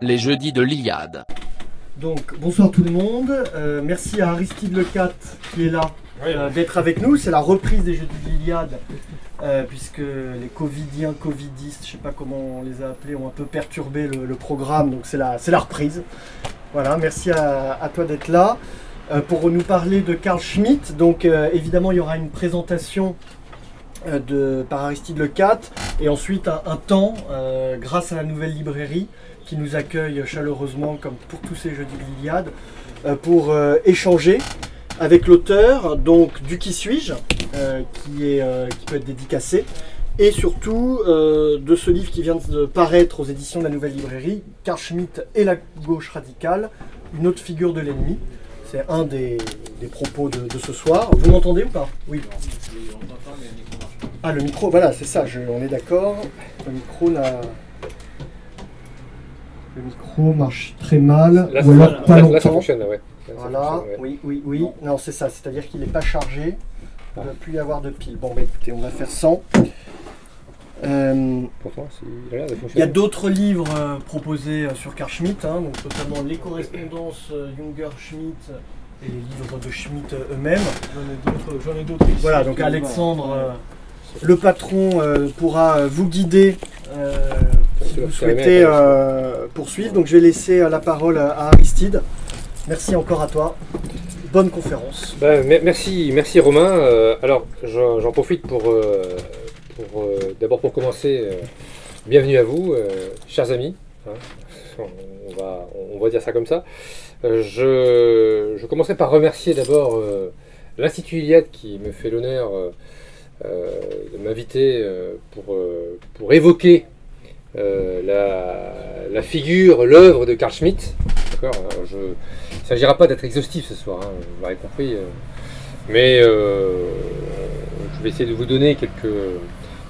Les jeudis de l'Iliade. Donc, bonsoir tout le monde. Euh, merci à Aristide Lecat qui est là euh, d'être avec nous. C'est la reprise des Jeudis de l'Iliade, euh, puisque les Covidiens, Covidistes, je sais pas comment on les a appelés, ont un peu perturbé le, le programme. Donc, c'est la, c'est la reprise. Voilà, merci à, à toi d'être là. Euh, pour nous parler de Carl Schmitt. Donc, euh, évidemment, il y aura une présentation euh, de, par Aristide Lecat et ensuite un, temps, grâce à la nouvelle librairie qui nous accueille chaleureusement, comme pour tous ces jeudis de l'Iliade, pour échanger avec l'auteur, donc du Qui suis-je, qui, peut être dédicacé, et surtout de ce livre qui vient de paraître aux éditions de la Nouvelle Librairie, Carl Schmitt et la gauche radicale, une autre figure de l'ennemi. C'est un des, des propos de, ce soir. Vous m'entendez ou pas? Oui. Ah, le micro, voilà, c'est ça, on est d'accord. Le micro, là, Le micro marche très mal. Là, là, ça fonctionne, ouais. voilà, oui, oui, oui. Non, c'est ça, c'est-à-dire qu'il n'est pas chargé. Il ne va ah. plus y avoir de pile. Bon, bah, écoutez, on va faire 100. Pourtant, c'est- il y a d'autres livres euh, proposés euh, sur Carl Schmitt, hein, donc notamment les correspondances euh, Junger-Schmitt et les livres de Schmitt euh, eux-mêmes. J'en ai d'autres, j'en ai d'autres ici. Voilà, donc Alexandre, euh, le patron, euh, pourra euh, vous guider euh, si Sûr, vous souhaitez euh, poursuivre. Donc je vais laisser euh, la parole à Aristide. Merci encore à toi. Bonne conférence. Me- merci, merci Romain. Euh, alors, j'en j'en profite pour, euh, euh, d'abord pour commencer. euh, bienvenue à vous, euh, chers amis. hein. on, va, dire ça comme ça. Je, commencerai par remercier d'abord l'Institut Iliade qui me fait l'honneur de m'inviter pour, évoquer la, figure, l'œuvre de Carl Schmitt. D'accord il ne s'agira pas d'être exhaustif ce soir, hein, vous l'avez compris. mais je vais essayer de vous donner quelques,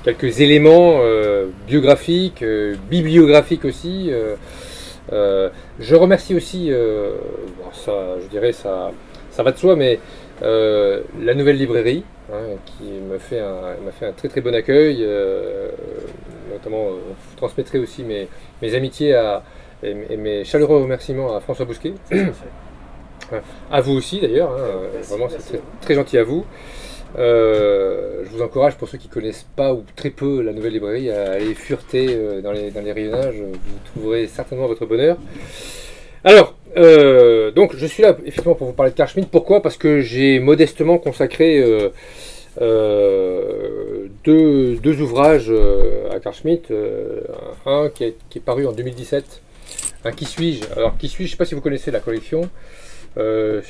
quelques éléments euh, biographiques, euh, bibliographiques aussi. euh, euh, je remercie aussi, euh, bon, ça, je dirais, ça, ça va de soi, mais euh, la nouvelle librairie, hein, qui m'a fait, un- m'a fait un très très bon accueil. euh, notamment, euh, je transmettrai aussi mes, mes amitiés à, et, et mes chaleureux remerciements à François Bousquet. À vous aussi d'ailleurs, hein, vraiment c'est très, très gentil à vous. Euh, je vous encourage pour ceux qui connaissent pas ou très peu la nouvelle librairie à aller fureter euh, dans, les, rayonnages, vous trouverez certainement votre bonheur. Alors, euh, donc je suis là effectivement pour vous parler de Carl. Pourquoi? Parce que j'ai modestement consacré deux, ouvrages à Carl un qui est, qui est paru en 2017, un Qui suis-je? Alors Qui suis-je? Je ne sais pas si vous connaissez la collection. Euh,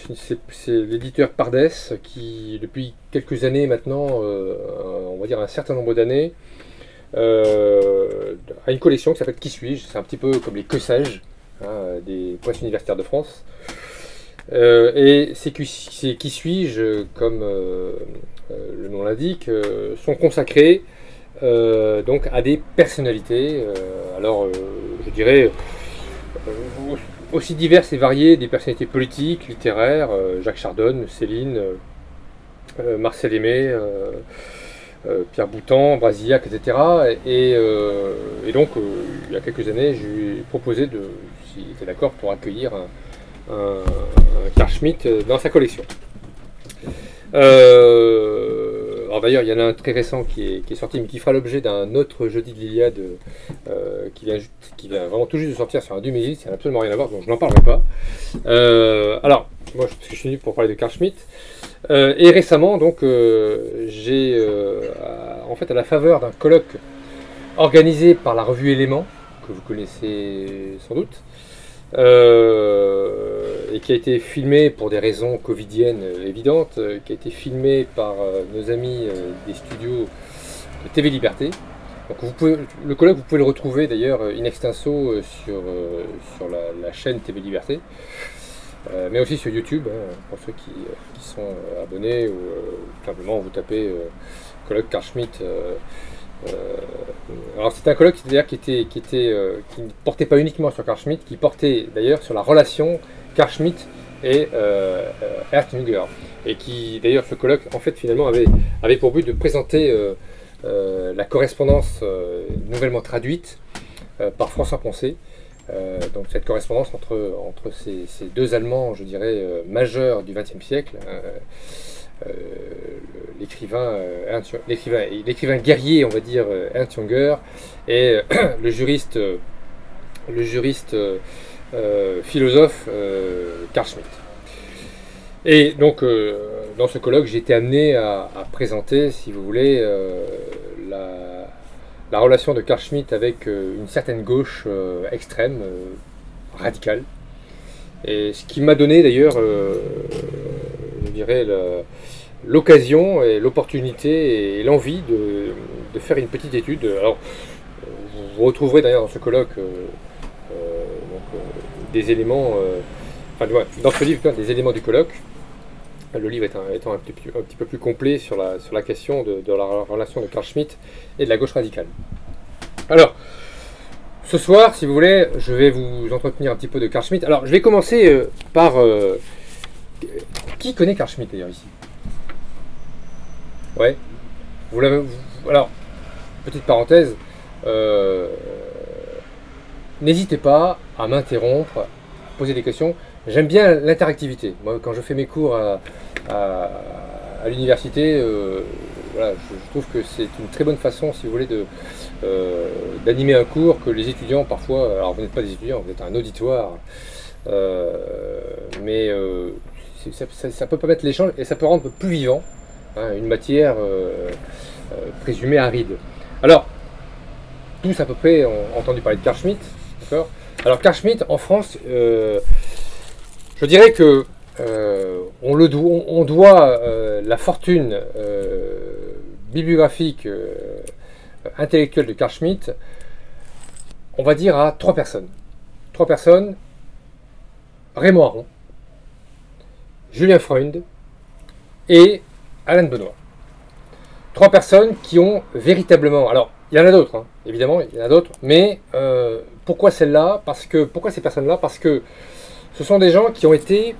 c'est l'éditeur Pardes qui, depuis quelques années maintenant, euh, on va dire un certain nombre d'années, euh, a une collection qui s'appelle Qui suis-je? C'est un petit peu comme les Que sais-je hein, des presses universitaires de France. Et ces Qui, suis-je, comme le nom l'indique, sont consacrés donc à des personnalités. alors, je dirais aussi diverses et variées, des personnalités politiques, littéraires, euh, Jacques Chardonne, Céline, euh, euh, Marcel Aimé, Pierre Boutan, Brasillac, etc. Et, donc, il y a quelques années, je lui ai proposé, de, s'il était d'accord, pour accueillir un, un, Carl Schmitt dans sa collection. Euh, alors d'ailleurs, il y en a un très récent qui est, sorti, mais qui fera l'objet d'un autre jeudi de l'Iliade euh, qui, vient, vraiment tout juste de sortir sur un Dumézil, ça n'a absolument rien à voir, donc je n'en parlerai pas. Euh, alors, moi, je suis venu pour parler de Carl Schmitt. Euh, et récemment, donc, j'ai, en fait, à la faveur d'un colloque organisé par la revue Éléments, que vous connaissez sans doute, et qui a été filmé pour des raisons covidiennes euh, évidentes, euh, qui a été filmé par euh, nos amis euh, des studios TV Liberté. Donc vous pouvez, le colloque, vous pouvez le retrouver d'ailleurs euh, in extenso euh, sur, euh, la, chaîne TV Liberté, euh, mais aussi sur YouTube, hein, pour ceux qui, euh, sont euh, abonnés, ou euh, simplement vous tapez euh, colloque Carl Schmitt. Euh, alors c'est un colloque qui était qui était euh, qui ne portait pas uniquement sur Carl Schmitt, qui portait d'ailleurs sur la relation Carl Schmitt et euh, euh, et qui d'ailleurs ce colloque en fait finalement avait, avait pour but de présenter la correspondance nouvellement traduite par François Poncé. donc cette correspondance entre, entre ces, ces deux Allemands, je dirais, majeurs du XXe siècle, l'écrivain l'écrivain guerrier, on va dire, Ernst Junger, et le juriste, le juriste philosophe Carl Schmitt. Et donc, dans ce colloque, j'ai été amené à, présenter, si vous voulez, la, la, relation de Carl Schmitt avec une certaine gauche extrême, radicale. Et ce qui m'a donné d'ailleurs, dirais, l'occasion et l'opportunité et l'envie de, faire une petite étude. Alors, vous retrouverez d'ailleurs dans ce colloque euh, euh, euh, des éléments, enfin, dans ce livre, des éléments du colloque. Le livre étant, étant un, petit, un, petit, peu plus complet sur la, sur la question de, la relation de Carl Schmitt et de la gauche radicale. Alors, ce soir, si vous voulez, je vais vous entretenir un petit peu de Carl Schmitt. Alors, je vais commencer par qui connaît Carl Schmitt d'ailleurs ici? Ouais. Vous l'avez. Alors, petite parenthèse. Euh, n'hésitez pas à m'interrompre, poser des questions. J'aime bien l'interactivité. Moi, quand je fais mes cours à, l'université, euh, voilà, je, trouve que c'est une très bonne façon, si vous voulez, euh, d'animer un cours que les étudiants, parfois, alors vous n'êtes pas des étudiants, vous êtes un auditoire, mais ça, peut permettre l'échange et ça peut rendre plus vivant hein, une matière euh, euh, présumée aride. Alors, tous à peu près ont entendu parler de Carl Schmitt. Alors Carl Schmitt en France, euh, je dirais que on, le doit la fortune bibliographique intellectuelle de Carl Schmitt, on va dire à trois personnes. Trois personnes. Raymond Aron, Julien Freund et Alain Benoît. Trois personnes qui ont véritablement. Alors, il y en a d'autres, hein, évidemment, il y en a d'autres, mais euh, pourquoi celle-là? Parce que pourquoi ces personnes-là? Parce que ce sont des gens qui ont été,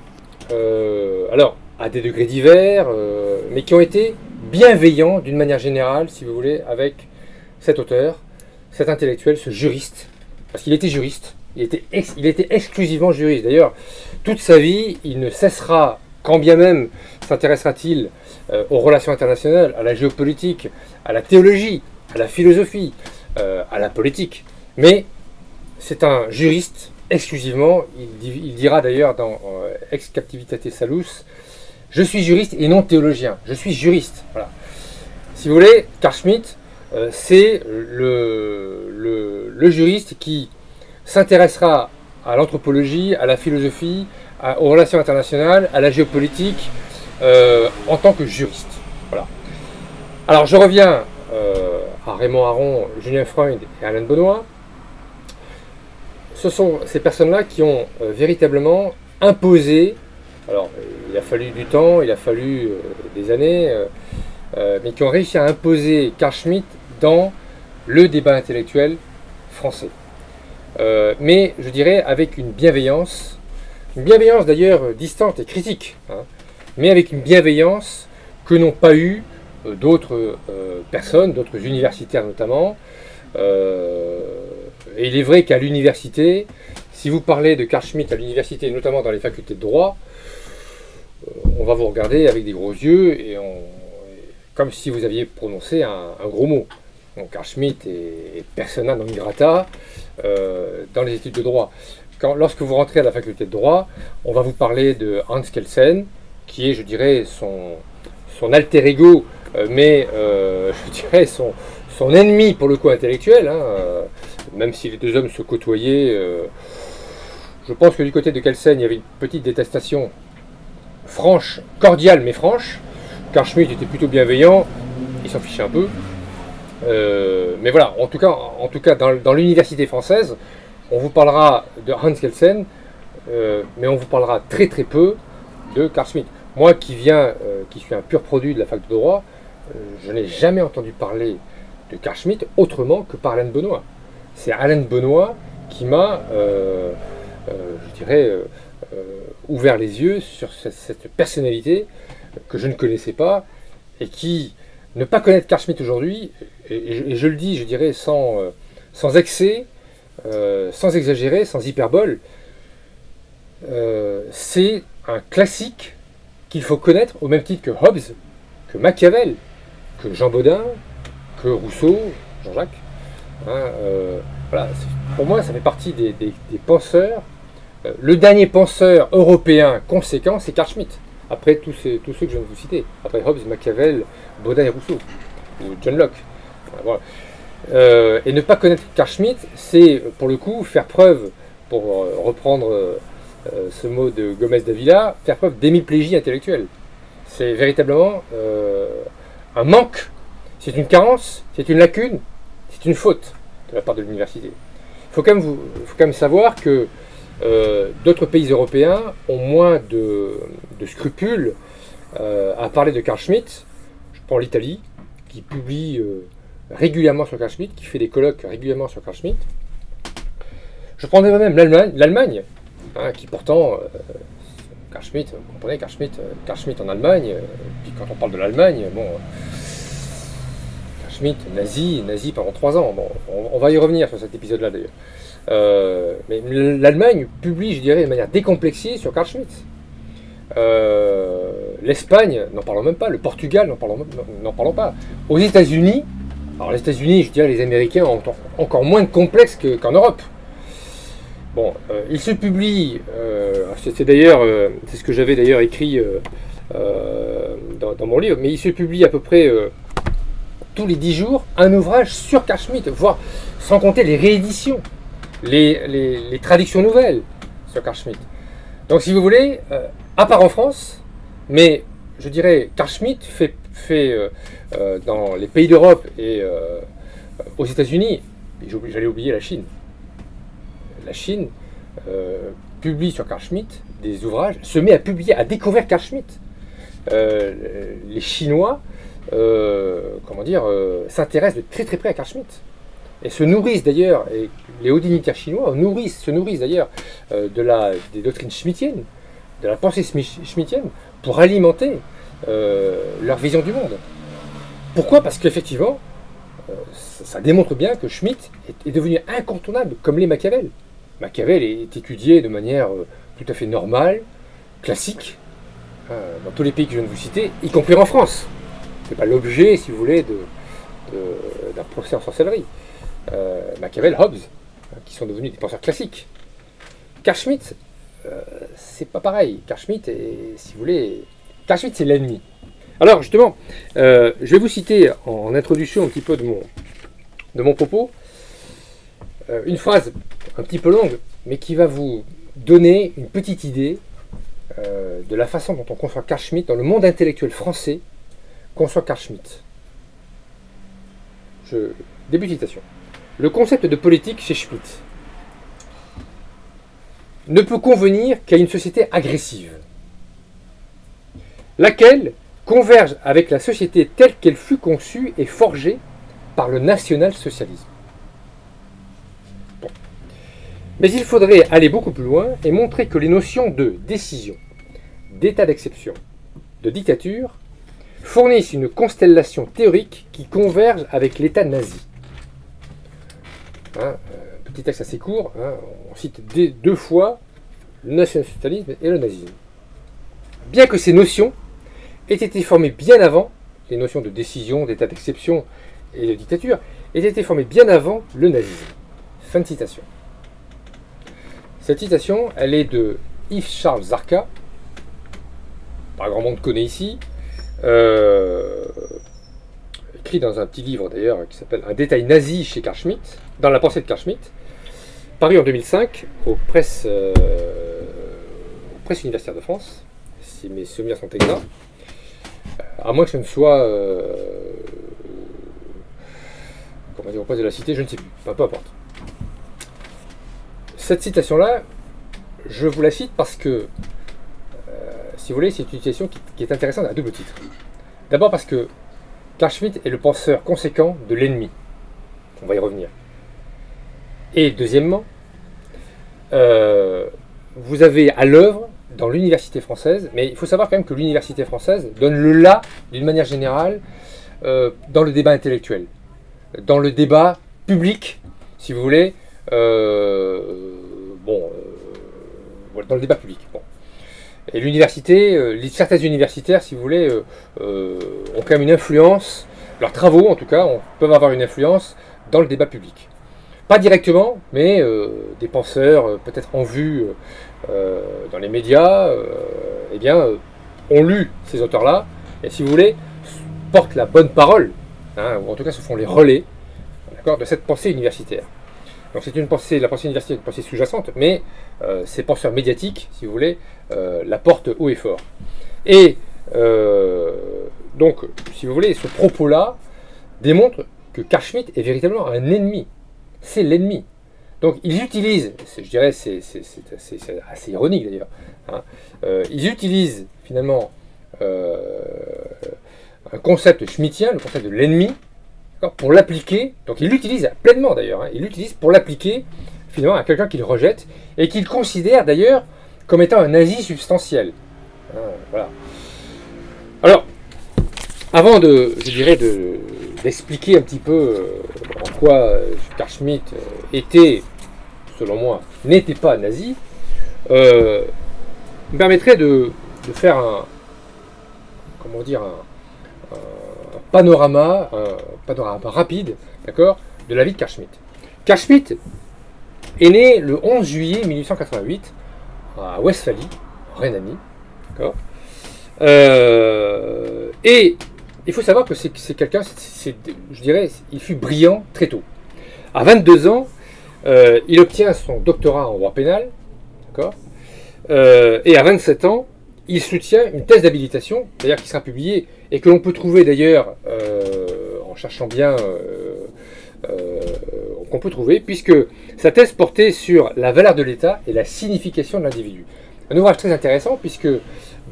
euh, alors à des degrés divers, euh, mais qui ont été bienveillants d'une manière générale, si vous voulez, avec cet auteur, cet intellectuel, ce juriste, parce qu'il était juriste. Il était exclusivement juriste. D'ailleurs, toute sa vie, il ne cessera quand bien même s'intéressera-t-il euh, aux relations internationales, à la géopolitique, à la théologie, à la philosophie, euh, à la politique. Mais c'est un juriste exclusivement, il, dira d'ailleurs dans euh, Ex Captivitate Salus, je suis juriste et non théologien, je suis juriste. Voilà. Si vous voulez, Carl Schmitt, c'est le, le, juriste qui s'intéressera à l'anthropologie, à la philosophie, aux relations internationales, à la géopolitique, euh, en tant que juriste. Voilà. Alors je reviens euh, à Raymond Aron, Julien Freund et Alain Benoît. Ce sont ces personnes-là qui ont euh, véritablement imposé, alors il a fallu du temps, il a fallu des années, mais qui ont réussi à imposer Carl Schmitt dans le débat intellectuel français. mais je dirais avec une bienveillance une bienveillance d'ailleurs euh, distante et critique, hein, mais avec une bienveillance que n'ont pas eu euh, d'autres euh, personnes, d'autres universitaires notamment. et il est vrai qu'à l'université, si vous parlez de Carl Schmitt à l'université, notamment dans les facultés de droit, on va vous regarder avec des gros yeux et comme si vous aviez prononcé un, gros mot. Donc Carl Schmitt est, est persona non grata dans les études de droit lorsque vous rentrez à la faculté de droit, on va vous parler de Hans Kelsen, qui est, je dirais, son, alter ego, euh, mais euh, je dirais son, son ennemi pour le coup intellectuel, hein, euh, même si les deux hommes se côtoyaient. je pense que du côté de Kelsen, il y avait une petite détestation franche, cordiale mais franche. Car Schmitt était plutôt bienveillant, il s'en fichait un peu. mais voilà, en tout cas, en tout cas dans l'université française, on vous parlera de Hans Kelsen, euh, mais on vous parlera très très peu de Carl Schmitt. Moi qui viens, euh, qui suis un pur produit de la fac de droit, euh, je n'ai jamais entendu parler de Carl Schmitt autrement que par Alain Benoît. C'est Alain Benoît qui m'a, je dirais, ouvert les yeux sur cette, personnalité que je ne connaissais pas, et qui, ne pas connaître Carl Schmitt aujourd'hui, et, je le dis, je dirais, sans, sans excès, euh, sans exagérer, sans hyperbole, c'est un classique qu'il faut connaître au même titre que Hobbes, que Machiavel, que Jean Baudin, que Rousseau, Jean-Jacques. Hein, voilà, pour moi, ça fait partie des, penseurs. Euh, le dernier penseur européen conséquent, c'est Carl Schmitt. Après tous, ceux que je viens de vous citer. Après Hobbes, Machiavel, Baudin et Rousseau. Ou John Locke. Euh, et ne pas connaître Carl Schmitt, c'est pour le coup faire preuve, pour euh, reprendre ce mot de Gomez Davila, faire preuve d'hémiplégie intellectuelle. C'est véritablement un manque, c'est une carence, c'est une lacune, c'est une faute de la part de l'université. Il faut, quand même savoir que euh, d'autres pays européens ont moins de, scrupules euh, à parler de Carl Schmitt. Je prends l'Italie, qui publie euh, régulièrement sur Carl Schmitt, qui fait des colloques régulièrement sur Carl Schmitt. Je prendrais même l'Allemagne, hein, qui pourtant, Carl Schmitt, vous comprenez, Carl Schmitt, Carl Schmitt en Allemagne, puis quand on parle de l'Allemagne, bon, Schmitt, nazi, nazi pendant trois ans. Bon, on, va y revenir sur cet épisode-là d'ailleurs. Euh, mais l'Allemagne publie, je dirais, de manière décomplexée sur Carl Schmitt. Euh, L'Espagne, n'en parlons même pas. Le Portugal, n'en parlons, parlons, pas. Aux États-Unis, alors les États-Unis, je dirais, les Américains ont encore moins de complexe qu'en Europe. Bon, euh, il se publie, c'est d'ailleurs, c'est ce que j'avais d'ailleurs écrit dans, mon livre, mais il se publie à peu près tous les dix jours un ouvrage sur Carl voire sans compter les rééditions, les, traductions nouvelles sur Carl Donc si vous voulez, euh, à part en France, mais je dirais Carl fait, fait euh, euh, dans les pays d'Europe et aux États-Unis, j'allais oublier la Chine. La Chine publie sur Carl des ouvrages, se met à publier, à découvrir Carl les Chinois euh, comment dire, euh, s'intéressent de très très près à Carl Schmitt. Et se nourrissent d'ailleurs, et les hauts dignitaires chinois nourrissent, se nourrissent d'ailleurs euh, de la, des doctrines schmittiennes, de la pensée schmittienne, pour alimenter leur vision du monde. Pourquoi? Parce qu'effectivement, ça, démontre bien que Schmitt est, devenu incontournable, comme les Machiavel. Machiavel est étudié de manière tout à fait normale, classique, dans tous les pays que je viens de vous citer, y compris en France c'est pas l'objet, si vous voulez, d'un procès en sorcellerie. Euh, Machiavel, Hobbes, hein, qui sont devenus des penseurs classiques. Carl Schmitt, euh, c'est pas pareil. Carl Schmitt, est, si vous voulez, Carl Schmitt, c'est l'ennemi. Alors, justement, euh, je vais vous citer en, introduction un petit peu de mon, de mon propos une phrase un petit peu longue, mais qui va vous donner une petite idée de la façon dont on conçoit Carl Schmitt dans le monde intellectuel français conçoit Carl Schmitt. Je... Début de citation. Le concept de politique chez Schmitt ne peut convenir qu'à une société agressive, laquelle converge avec la société telle qu'elle fut conçue et forgée par le national-socialisme. Mais il faudrait aller beaucoup plus loin et montrer que les notions de décision, d'état d'exception, de dictature fournissent une constellation théorique qui converge avec l'état nazi. Hein, euh, petit texte assez court, hein, on cite deux fois le national-socialisme et le nazisme. Bien que ces notions aient été formées bien avant, les notions de décision, d'état d'exception et de dictature, aient été formées bien avant le nazisme? Fin de citation. Cette citation, elle est de Yves Charles Zarka, pas grand monde connaît ici, euh, écrit dans un petit livre d'ailleurs qui s'appelle Un détail nazi chez Carl Schmitt, dans la pensée de Carl Schmitt, paru en 2005 aux presses, euh, presses universitaires de France, si mes souvenirs sont exacts, à moins que ce ne soit. Euh, comment dire, au poste de la cité, je ne sais plus, peu importe. Cette citation-là, je vous la cite parce que si vous voulez, c'est une situation qui, est intéressante à double titre. D'abord parce que Carl Schmitt est le penseur conséquent de l'ennemi. On va y revenir. Et deuxièmement, euh, vous avez à l'œuvre dans l'université française, mais il faut savoir quand même que l'université française donne le là, d'une manière générale, euh, dans le débat intellectuel, dans le débat public, si vous voulez, euh, bon, euh, dans le débat public. Bon. Et l'université, les- certains universitaires, si vous voulez, ont quand même une influence, leurs travaux en tout cas, peuvent avoir une influence dans le débat public. Pas directement, mais des penseurs, peut-être en vue dans les médias, euh, eh bien, euh, ont lu ces auteurs-là, et si vous voulez, portent la bonne parole, hein, ou en tout cas se font les relais de cette pensée universitaire. Donc c'est une pensée, la pensée universitaire est une pensée sous-jacente, mais euh, ces penseurs médiatiques, si vous voulez, euh, la portent haut et fort. Et euh, donc, si vous voulez, ce propos-là démontre que Carl Schmitt est véritablement un ennemi. C'est l'ennemi. Donc ils utilisent, je dirais c'est assez, ironique d'ailleurs, hein, euh, ils utilisent finalement euh, un concept schmittien, le concept de l'ennemi, pour l'appliquer, donc ils l'utilisent pleinement d'ailleurs, hein, ils l'utilisent pour l'appliquer finalement à quelqu'un qu'ils rejettent et qu'ils considèrent d'ailleurs comme étant un nazi substantiel. Hein, voilà. Alors, avant de, je dirais, de- d'expliquer un petit peu euh, en quoi Carl Schmitt était, selon moi, n'était pas nazi, euh, me permettrait de, faire un, comment dire, un, panorama, panorama rapide, d'accord, de la vie de Carl Schmitt. Est né le 11 juillet 1888 à Westphalie, Rhénanie. Euh, et il faut savoir que c'est quelqu'un, je dirais, il fut brillant très tôt. À 22 ans, euh, il obtient son doctorat en droit pénal, d'accord Euh, Et à 27 ans, il soutient une thèse d'habilitation, d'ailleurs qui sera publiée et que l'on peut trouver d'ailleurs euh, en cherchant bien, qu'on peut trouver, puisque sa thèse portait sur la valeur de l'État et la signification de l'individu. Un ouvrage très intéressant puisque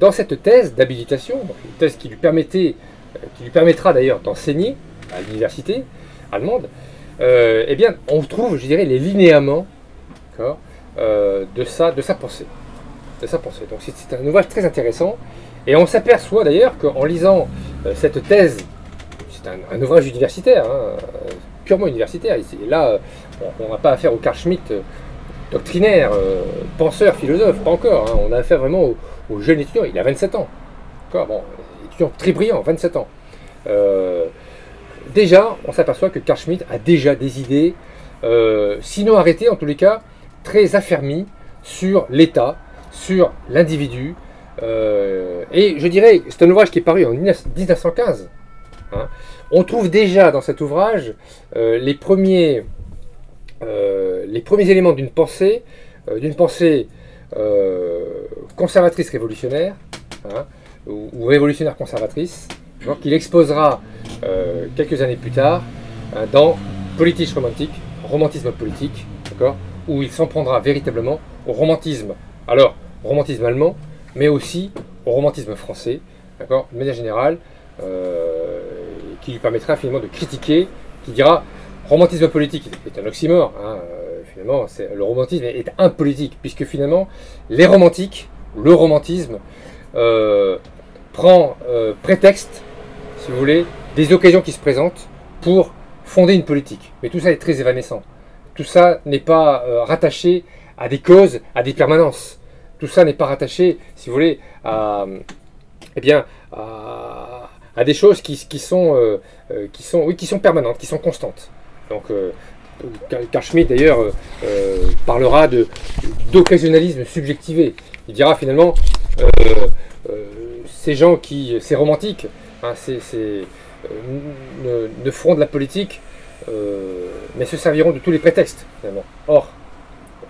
dans cette thèse d'habilitation, une thèse qui lui permettait, qui lui permettra d'ailleurs d'enseigner à l'université allemande, euh, eh bien, on trouve, je dirais, les linéaments euh, de, sa, de sa pensée. De sa pensée. Donc c'est un ouvrage très intéressant. Et on s'aperçoit d'ailleurs qu'en lisant euh, cette thèse, c'est un, ouvrage universitaire, hein, purement universitaire. Ici. Là, on- n'a pas affaire au Carl Schmitt doctrinaire, penseur, philosophe, pas encore. hein. On a affaire vraiment au, jeune étudiant. Il a 27 ans. Bon, étudiant très brillant, 27 ans. Déjà, on s'aperçoit que Carl Schmitt a déjà des idées, euh, sinon arrêtées, en tous les cas, très affermies sur l'État, sur l'individu. euh, et je dirais, c'est un ouvrage qui est paru en 19- 1915. hein. On trouve déjà dans cet ouvrage euh, les, premiers, éléments d'une pensée, d'une pensée conservatrice révolutionnaire, hein, ou, ou révolutionnaire conservatrice, qu'il exposera euh, quelques années plus tard hein, dans Politique romantique, romantisme politique, d'accord, où il s'en prendra véritablement au romantisme. Alors, romantisme allemand, mais aussi au romantisme français, d'accord, de manière générale, euh, qui lui permettra finalement de critiquer, qui dira romantisme politique est un oxymore, hein, euh, finalement, le romantisme est impolitique, puisque finalement, les romantiques, le romantisme, euh, prend euh, prétexte, si vous voulez, des occasions qui se présentent pour fonder une politique. Mais tout ça est très évanescent. Tout ça n'est pas euh, rattaché à des causes, à des permanences. Tout ça n'est pas rattaché, si vous voulez, à, eh bien, à, des choses qui, sont, euh, euh, qui, sont, oui, qui sont permanentes, qui sont constantes. Donc, euh, Carl Schmitt, d'ailleurs, parlera d'occasionnalisme subjectivé. Il dira finalement, ces gens qui, ces romantiques, euh, ne, feront de la politique, euh, mais se serviront de tous les prétextes, finalement. Or,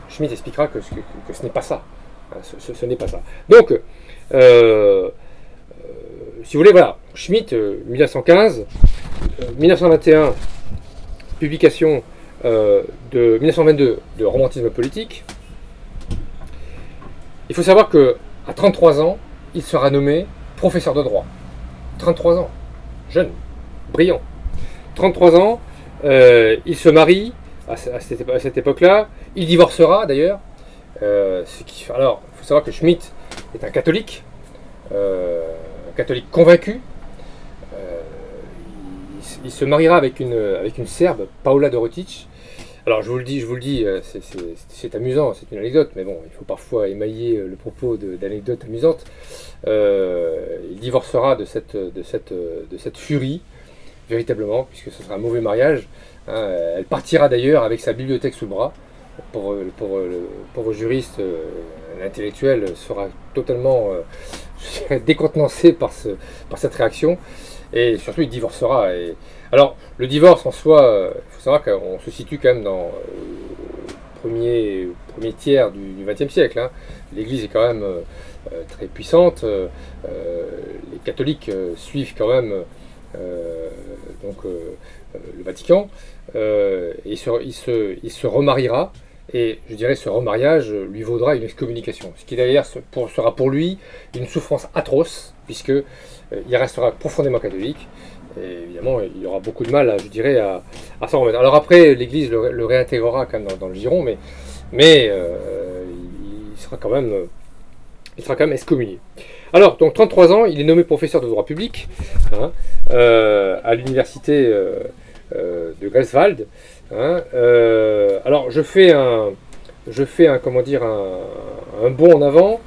Schmitt expliquera que, ce- n'est pas ça. Ce n'est pas ça. Donc, euh, si vous voulez, voilà, Schmitt, euh, 1915, euh, 1921, publication de 1922 de romantisme politique. Il faut savoir que à 33 ans, il sera nommé professeur de droit. 33 ans, jeune, brillant. 33 ans, euh, il se marie à, ce- à cette, époque-là. Il divorcera d'ailleurs. Euh, alors, il faut savoir que Schmitt est un catholique, un catholique convaincu. Il, il, se mariera avec une, avec une Serbe, Paola Dorotic, alors je vous le dis, je vous le dis, euh, c'est amusant, c'est une anecdote, mais bon, il faut parfois émailler euh, le propos d'anecdotes amusantes. Euh, il divorcera de cette, de, cette, de cette furie, véritablement, puisque ce sera un mauvais mariage. Hein. Elle partira d'ailleurs avec sa bibliothèque sous le bras. Pour, pour le pauvre juriste, l'intellectuel sera totalement décontenancé par, ce, par cette réaction. Et surtout, il divorcera. Et, alors, le divorce en soi, faut savoir qu'on se situe quand même dans le premier, premier tiers du XXe siècle. Hein. L'Église est quand même euh, très puissante. Euh, les catholiques euh, suivent quand même donc, le Vatican. il, se, il, se, il se remariera. Et je dirais ce remariage lui vaudra une excommunication, ce qui d'ailleurs sera pour lui une souffrance atroce, puisque il restera profondément catholique. Et évidemment, il aura beaucoup de mal, je dirais, à, s'en remettre. Alors après, l'Église le, réintégrera quand même dans, le giron, mais, euh, il, sera quand même, il sera quand même excommunié. Alors, donc 33 ans, il est nommé professeur de droit public hein, euh, à l'université euh, de Greifswald. Hein. alors, je fais un, je fais un, comment dire, un bond en avant.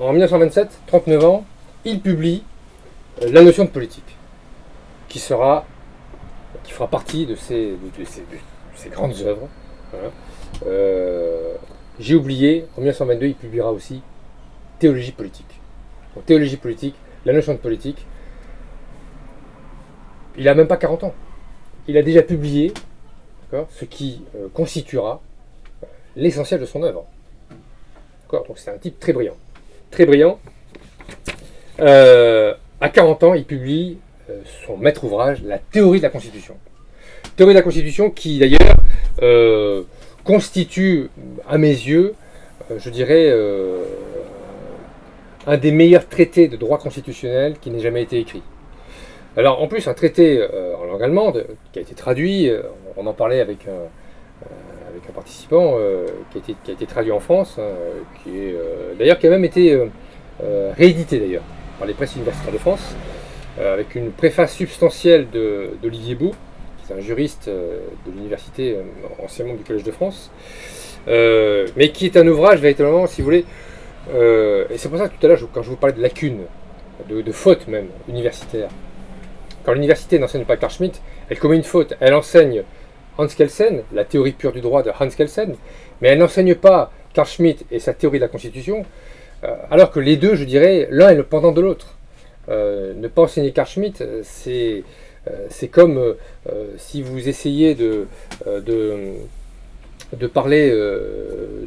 En 1927, 39 ans, il publie La notion de politique qui sera, qui fera partie de ces, ces, grandes œuvres. Euh, j'ai oublié, en 1922, il publiera aussi Théologie politique. théologie politique, la notion de politique. Il n'a même pas 40 ans. Il a déjà publié ce qui euh, constituera l'essentiel de son œuvre. Donc c'est un type très brillant. Très brillant. Euh, à 40 ans, il publie son maître ouvrage, La théorie de la Constitution. Théorie de la Constitution qui d'ailleurs euh, constitue, à mes yeux, euh, je dirais, un des meilleurs traités de droit constitutionnel qui n'ait jamais été écrit. Alors en plus, un traité en langue allemande qui a été traduit, on en parlait avec un, avec un participant qui, a été, qui, a été, traduit en France, hein, qui est d'ailleurs qui a même été réédité d'ailleurs par les presses universitaires de France. Euh, avec une préface substantielle d'Olivier Bou, qui est un juriste euh, de l'université, euh, ancien membre du Collège de France, mais qui est un ouvrage véritablement, si vous voulez, et c'est pour ça que tout à l'heure, quand je vous parlais de lacunes, de, fautes même, universitaires, quand l'université n'enseigne pas Carl Schmitt, elle commet une faute. Elle enseigne Hans Kelsen, la théorie pure du droit de Hans Kelsen, mais elle n'enseigne pas Carl Schmitt et sa théorie de la Constitution, alors que les deux, je dirais, l'un est le pendant de l'autre. Euh, ne pas enseigner Carl Schmitt, euh, c'est c'est comme si vous essayez de, parler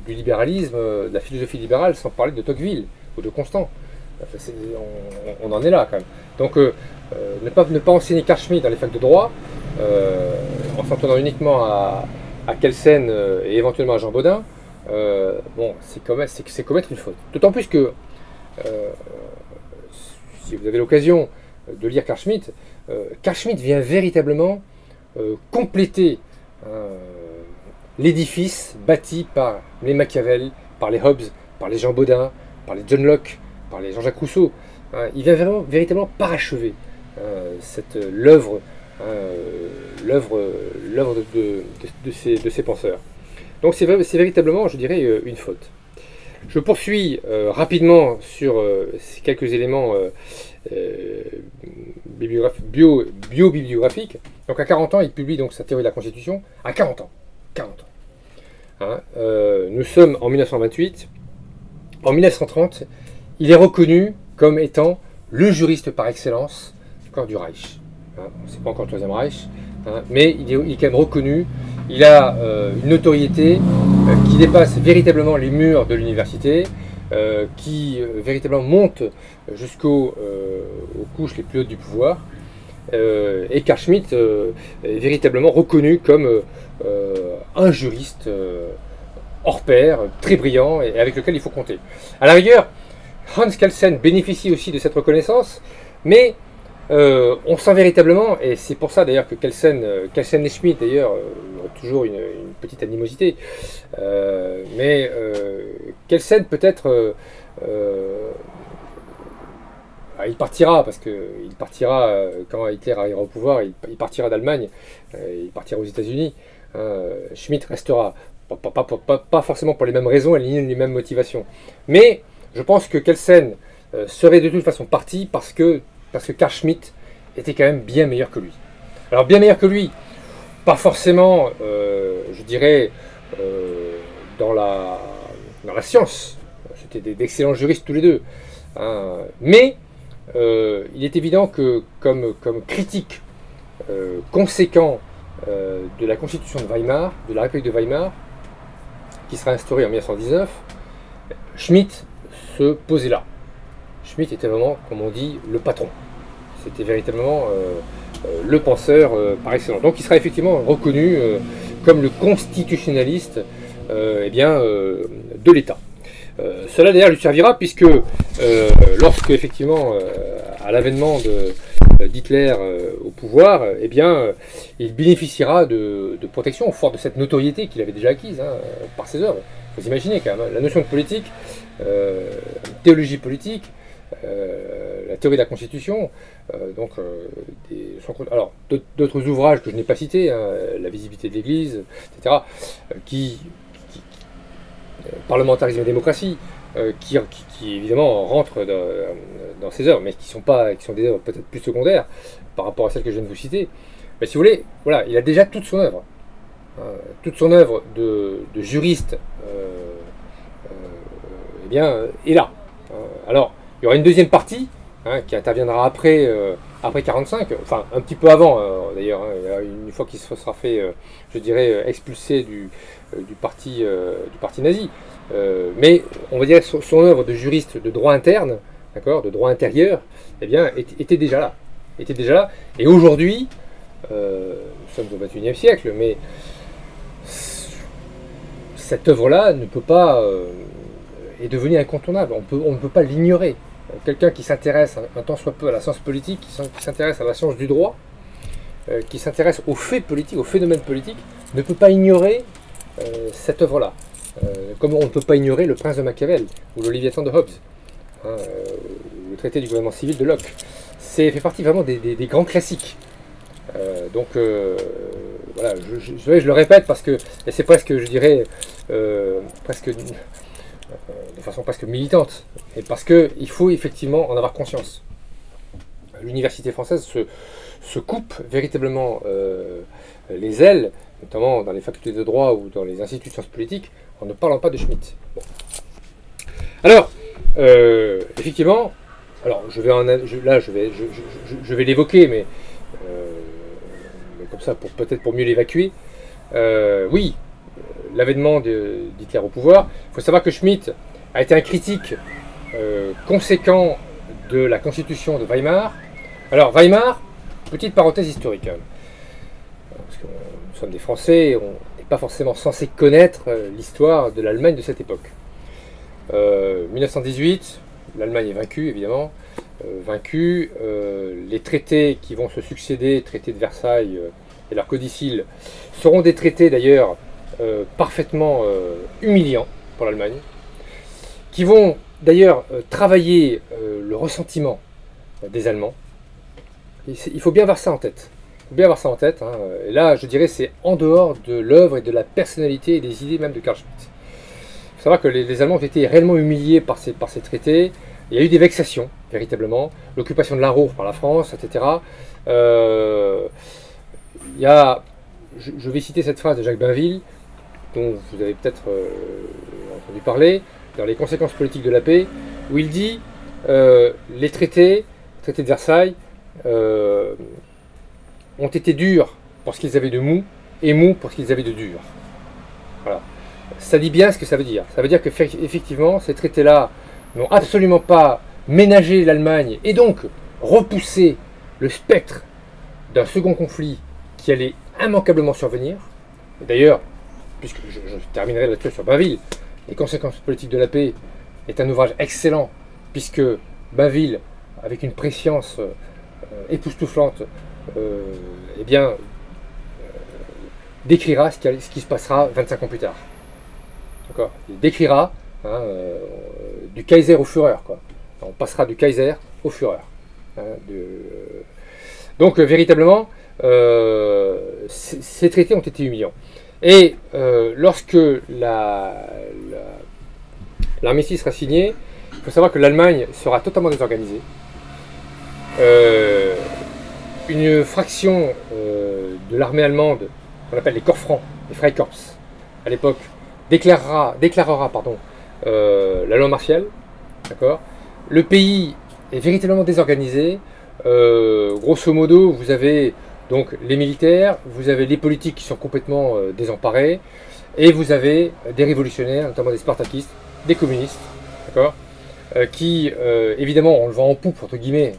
du libéralisme, de la philosophie libérale, sans parler de Tocqueville ou de Constant. on, en est là quand même. Donc ne, pas, ne pas enseigner Carl Schmitt dans les facs de droit, en s'en tenant uniquement à, à Kelsen et éventuellement à Jean Baudin, c'est commettre, commettre une faute. D'autant plus que si vous avez l'occasion euh, de lire Carl Schmitt, euh, Carl Schmitt vient véritablement euh, compléter l'édifice bâti par les Machiavel, par les Hobbes, par les Jean Baudin, par les John Locke, par les Jean-Jacques Rousseau. Hein, il vient vraiment, véritablement parachever cette l'œuvre de, de, ces, penseurs. Donc c'est véritablement, je dirais, une faute. Je poursuis euh, rapidement sur euh, ces quelques éléments euh, bio-bibliographiques. Bio donc à 40 ans, il publie donc sa théorie de la Constitution. À 40 ans. 40 ans. Hein, nous sommes en 1928. En 1930, il est reconnu comme étant le juriste par excellence du Reich. Hein, c'est pas encore le Troisième Reich, hein, mais il est, quand même reconnu. Il a une notoriété euh, qui dépasse véritablement les murs de l'université, euh, qui euh, véritablement monte jusqu'aux couches les plus hautes du pouvoir. et Carl Schmitt est véritablement reconnu comme un juriste hors pair, très brillant et avec lequel il faut compter. À la rigueur, Hans Kelsen bénéficie aussi de cette reconnaissance, mais euh, on sent véritablement, et c'est pour ça d'ailleurs que Kelsen, euh, Kelsen et Schmidt d'ailleurs euh, ont toujours une, petite animosité, mais Kelsen peut-être il partira, parce qu'il partira quand Hitler arrivera au pouvoir, il, partira d'Allemagne, il partira aux États-Unis. Schmitt restera. Pas, forcément pour les mêmes raisons les mêmes motivations. Mais je pense que Kelsen serait de toute façon parti parce que, parce que Karl Schmitt était quand même bien meilleur que lui. Alors bien meilleur que lui, pas forcément, euh, je dirais, euh, dans, la, dans la science. C'était d'excellents juristes tous les deux. Hein. Mais euh, il est évident que comme, comme critique conséquent de la constitution de Weimar, de la République de Weimar, qui sera instaurée en 1919, Schmitt se posait là. Schmitt était vraiment, comme on dit, le patron. C'était véritablement euh, le penseur euh, par excellence. Donc il sera effectivement reconnu euh, comme le constitutionnaliste eh bien, de l'État. cela d'ailleurs lui servira puisque lorsque effectivement à l'avènement d'Hitler au pouvoir, eh bien, il bénéficiera de, protection, fort de cette notoriété qu'il avait déjà acquise hein, par ses œuvres. Vous imaginez quand même, hein, la notion de politique, théologie politique, euh, la théorie de la Constitution, euh, donc euh, alors d'autres ouvrages que je n'ai pas cités, hein, la visibilité de l'Église, etc., qui, parlementarisme et démocratie, qui, évidemment rentrent dans, ces œuvres, mais qui sont pas, qui sont des œuvres peut-être plus secondaires par rapport à celles que je viens de vous citer. Mais si vous voulez, voilà, il a déjà toute son œuvre, hein, toute son œuvre de, juriste, eh bien, est là. alors il y aura une deuxième partie hein, qui interviendra après, euh, après 45, enfin un petit peu avant euh, d'ailleurs, hein, une fois qu'il se sera fait, euh, je dirais, expulsé du, du, parti, du parti nazi. mais on va dire son, son, œuvre de juriste de droit interne, d'accord, de droit intérieur, eh bien, était, déjà là. Était déjà là. Et aujourd'hui, nous sommes au XXIe siècle, mais cette œuvre-là ne peut pas est devenue incontournable. On, peut, on ne peut pas l'ignorer quelqu'un qui s'intéresse un tant soit peu à la science politique, qui s'intéresse à la science du droit, euh, qui s'intéresse aux faits politiques, aux phénomènes politiques, ne peut pas ignorer euh, cette œuvre-là. Euh, comme on ne peut pas ignorer Le Prince de Machiavel ou Le Léviathan de Hobbes, hein, le traité du gouvernement civil de Locke. C'est fait partie vraiment des, grands classiques. donc voilà, je, le répète parce que c'est presque, je dirais, presque de façon presque militante, et parce qu'il faut effectivement en avoir conscience. L'université française se, coupe véritablement euh, les ailes, notamment dans les facultés de droit ou dans les instituts de sciences politiques, en ne parlant pas de Schmitt. Alors, euh, effectivement, alors je vais là je vais, je, vais l'évoquer, mais, euh, mais, comme ça, pour peut-être pour mieux l'évacuer. oui, l'avènement d'Hitler au pouvoir. Il faut savoir que Schmitt a été un critique euh, conséquent de la constitution de Weimar. Alors, Weimar, petite parenthèse historique, hein. parce que nous sommes des Français, on n'est pas forcément censé connaître euh, l'histoire de l'Allemagne de cette époque. 1918, euh, l'Allemagne est vaincue, évidemment. vaincue, les traités qui vont se succéder, traités de Versailles et leur codicile, seront des traités d'ailleurs euh, parfaitement euh, humiliants pour l'Allemagne, qui vont d'ailleurs euh, travailler le ressentiment des Allemands. Il faut bien avoir ça en tête. Faut bien avoir ça en tête. Hein. Et là, je dirais, c'est en dehors de l'œuvre et de la personnalité et des idées même de Karl Schmitt. Il faut savoir que les, Allemands ont été réellement humiliés par ces, par ces traités. Il y a eu des vexations, véritablement. L'occupation de la Ruhr par la France, etc. il y a, je, je, vais citer cette phrase de Jacques Bainville dont vous avez peut-être euh, entendu parler, dans les conséquences politiques de la paix, où il dit euh, les traités, traités de Versailles, euh, ont été durs pour ce qu'ils avaient de mou et mou pour ce qu'ils avaient de dur. Voilà. Ça dit bien ce que ça veut dire. Ça veut dire que effectivement, ces traités-là n'ont absolument pas ménagé l'Allemagne et donc repoussé le spectre d'un second conflit qui allait immanquablement survenir. D'ailleurs, puisque je, terminerai là-dessus sur Bainville, Les conséquences politiques de la paix est un ouvrage excellent, puisque Bainville, avec une préscience euh, époustouflante, euh, eh bien, euh, décrira ce qui, se passera 25 ans plus tard. Il décrira hein, du Kaiser au Führer. Quoi. On passera du Kaiser au Führer. Hein, donc véritablement, ces traités ont été humiliants. Et lorsque l'armistice sera signé, il faut savoir que l'Allemagne sera totalement désorganisée. une fraction de l'armée allemande, qu'on appelle les corps francs, les Freikorps, à l'époque, déclarera, déclarera pardon, euh, la loi martiale. Le pays est véritablement désorganisé. Euh, grosso modo, vous avez donc les militaires, vous avez les politiques qui sont complètement euh, désemparés, et vous avez des révolutionnaires, notamment des spartakistes, des communistes, d'accord qui, évidemment, on le vend en poupe, entre guillemets,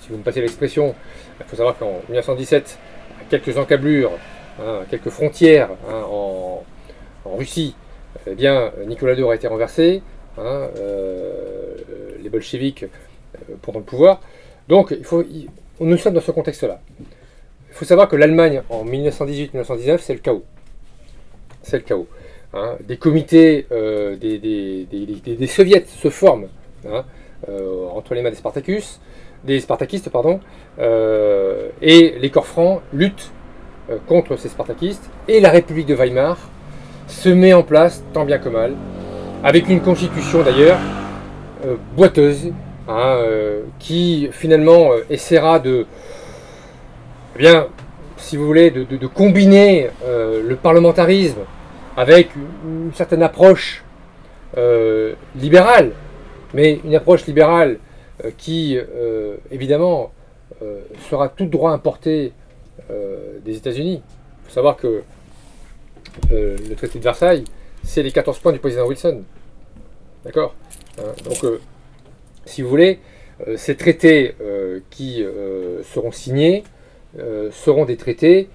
si, vous me passez l'expression, il faut savoir qu'en 1917, à quelques encablures, hein, à quelques frontières hein, en, Russie, eh bien, Nicolas II aurait été renversé, hein, euh, les bolcheviks euh, prendront le pouvoir. Donc, il faut, nous sommes dans ce contexte-là. Il faut savoir que l'Allemagne, en 1918-1919, c'est le chaos. C'est le chaos. Hein. Des comités, euh, des, soviets se forment hein, entre les mains des Spartacus, des Spartakistes, pardon, et les corps francs luttent contre ces Spartakistes, et la République de Weimar se met en place, tant bien que mal, avec une constitution d'ailleurs euh, boiteuse, hein, euh, qui finalement euh, essaiera de, eh bien, si vous voulez, de, combiner le parlementarisme avec une, certaine approche libérale, mais une approche libérale qui, évidemment, sera tout droit importée des États-Unis. Il faut savoir que euh, le traité de Versailles, c'est les 14 points du président Wilson. D'accord? Hein, Donc, euh, si vous voulez, euh, ces traités qui seront signés seront des traités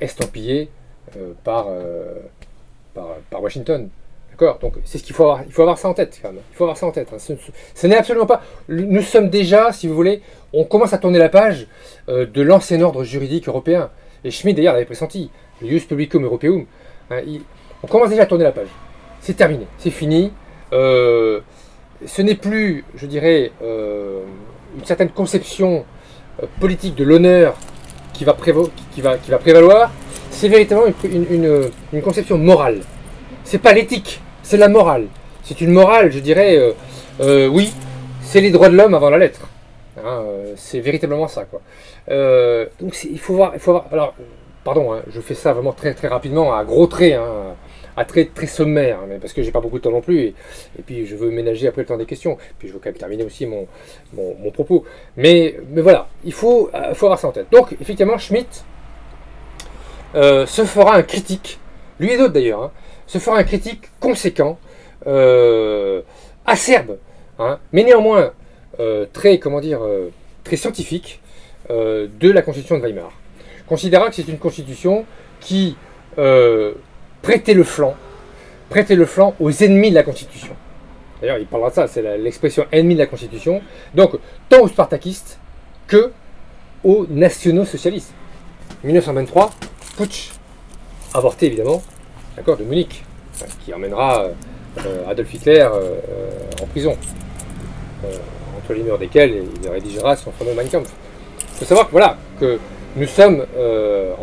estampillés par, par, Washington. D'accord? Donc, c'est ce qu'il faut avoir. Il faut avoir ça en tête, quand même. Il faut avoir ça en tête. Hein. Ce, n'est absolument pas. Nous sommes déjà, si vous voulez, on commence à tourner la page de l'ancien ordre juridique européen. Et Schmitt, d'ailleurs, l'avait pressenti le Publicum Europeum, hein, on commence déjà à tourner la page. C'est terminé, c'est fini. Euh, ce n'est plus, je dirais, euh, une certaine conception euh, politique de l'honneur qui, va prévaloir, c'est véritablement une, une, conception morale. C'est pas l'éthique, c'est la morale. C'est une morale, je dirais, oui, c'est les droits de l'homme avant la lettre. Hein, c'est véritablement ça, quoi. donc il faut voir, il faut voir. Alors, pardon, hein, je fais ça vraiment très très rapidement, à gros traits, hein, à très très sommaire, mais parce que j'ai pas beaucoup de temps non plus, et, puis je veux ménager après le temps des questions, puis je veux quand même terminer aussi mon, mon, propos. Mais, mais voilà, il faut, euh, faut avoir ça en tête. Donc, effectivement, Schmitt euh, se fera un critique, lui et d'autres d'ailleurs, hein, se fera un critique conséquent, euh, acerbe, mais néanmoins très, comment dire, très scientifique de la constitution de Weimar considérera que c'est une constitution qui prêtait le flanc, le flanc aux ennemis de la constitution. D'ailleurs, il parlera de ça, c'est l'expression ennemi de la constitution. Donc, tant aux spartakistes que aux nationaux socialistes. 1923, putsch, avorté évidemment, d'accord, de Munich, qui emmènera euh, Adolf Hitler euh, en prison, entre les murs desquels il rédigera son fameux Mein Kampf. Il faut savoir que voilà, que nous sommes, euh,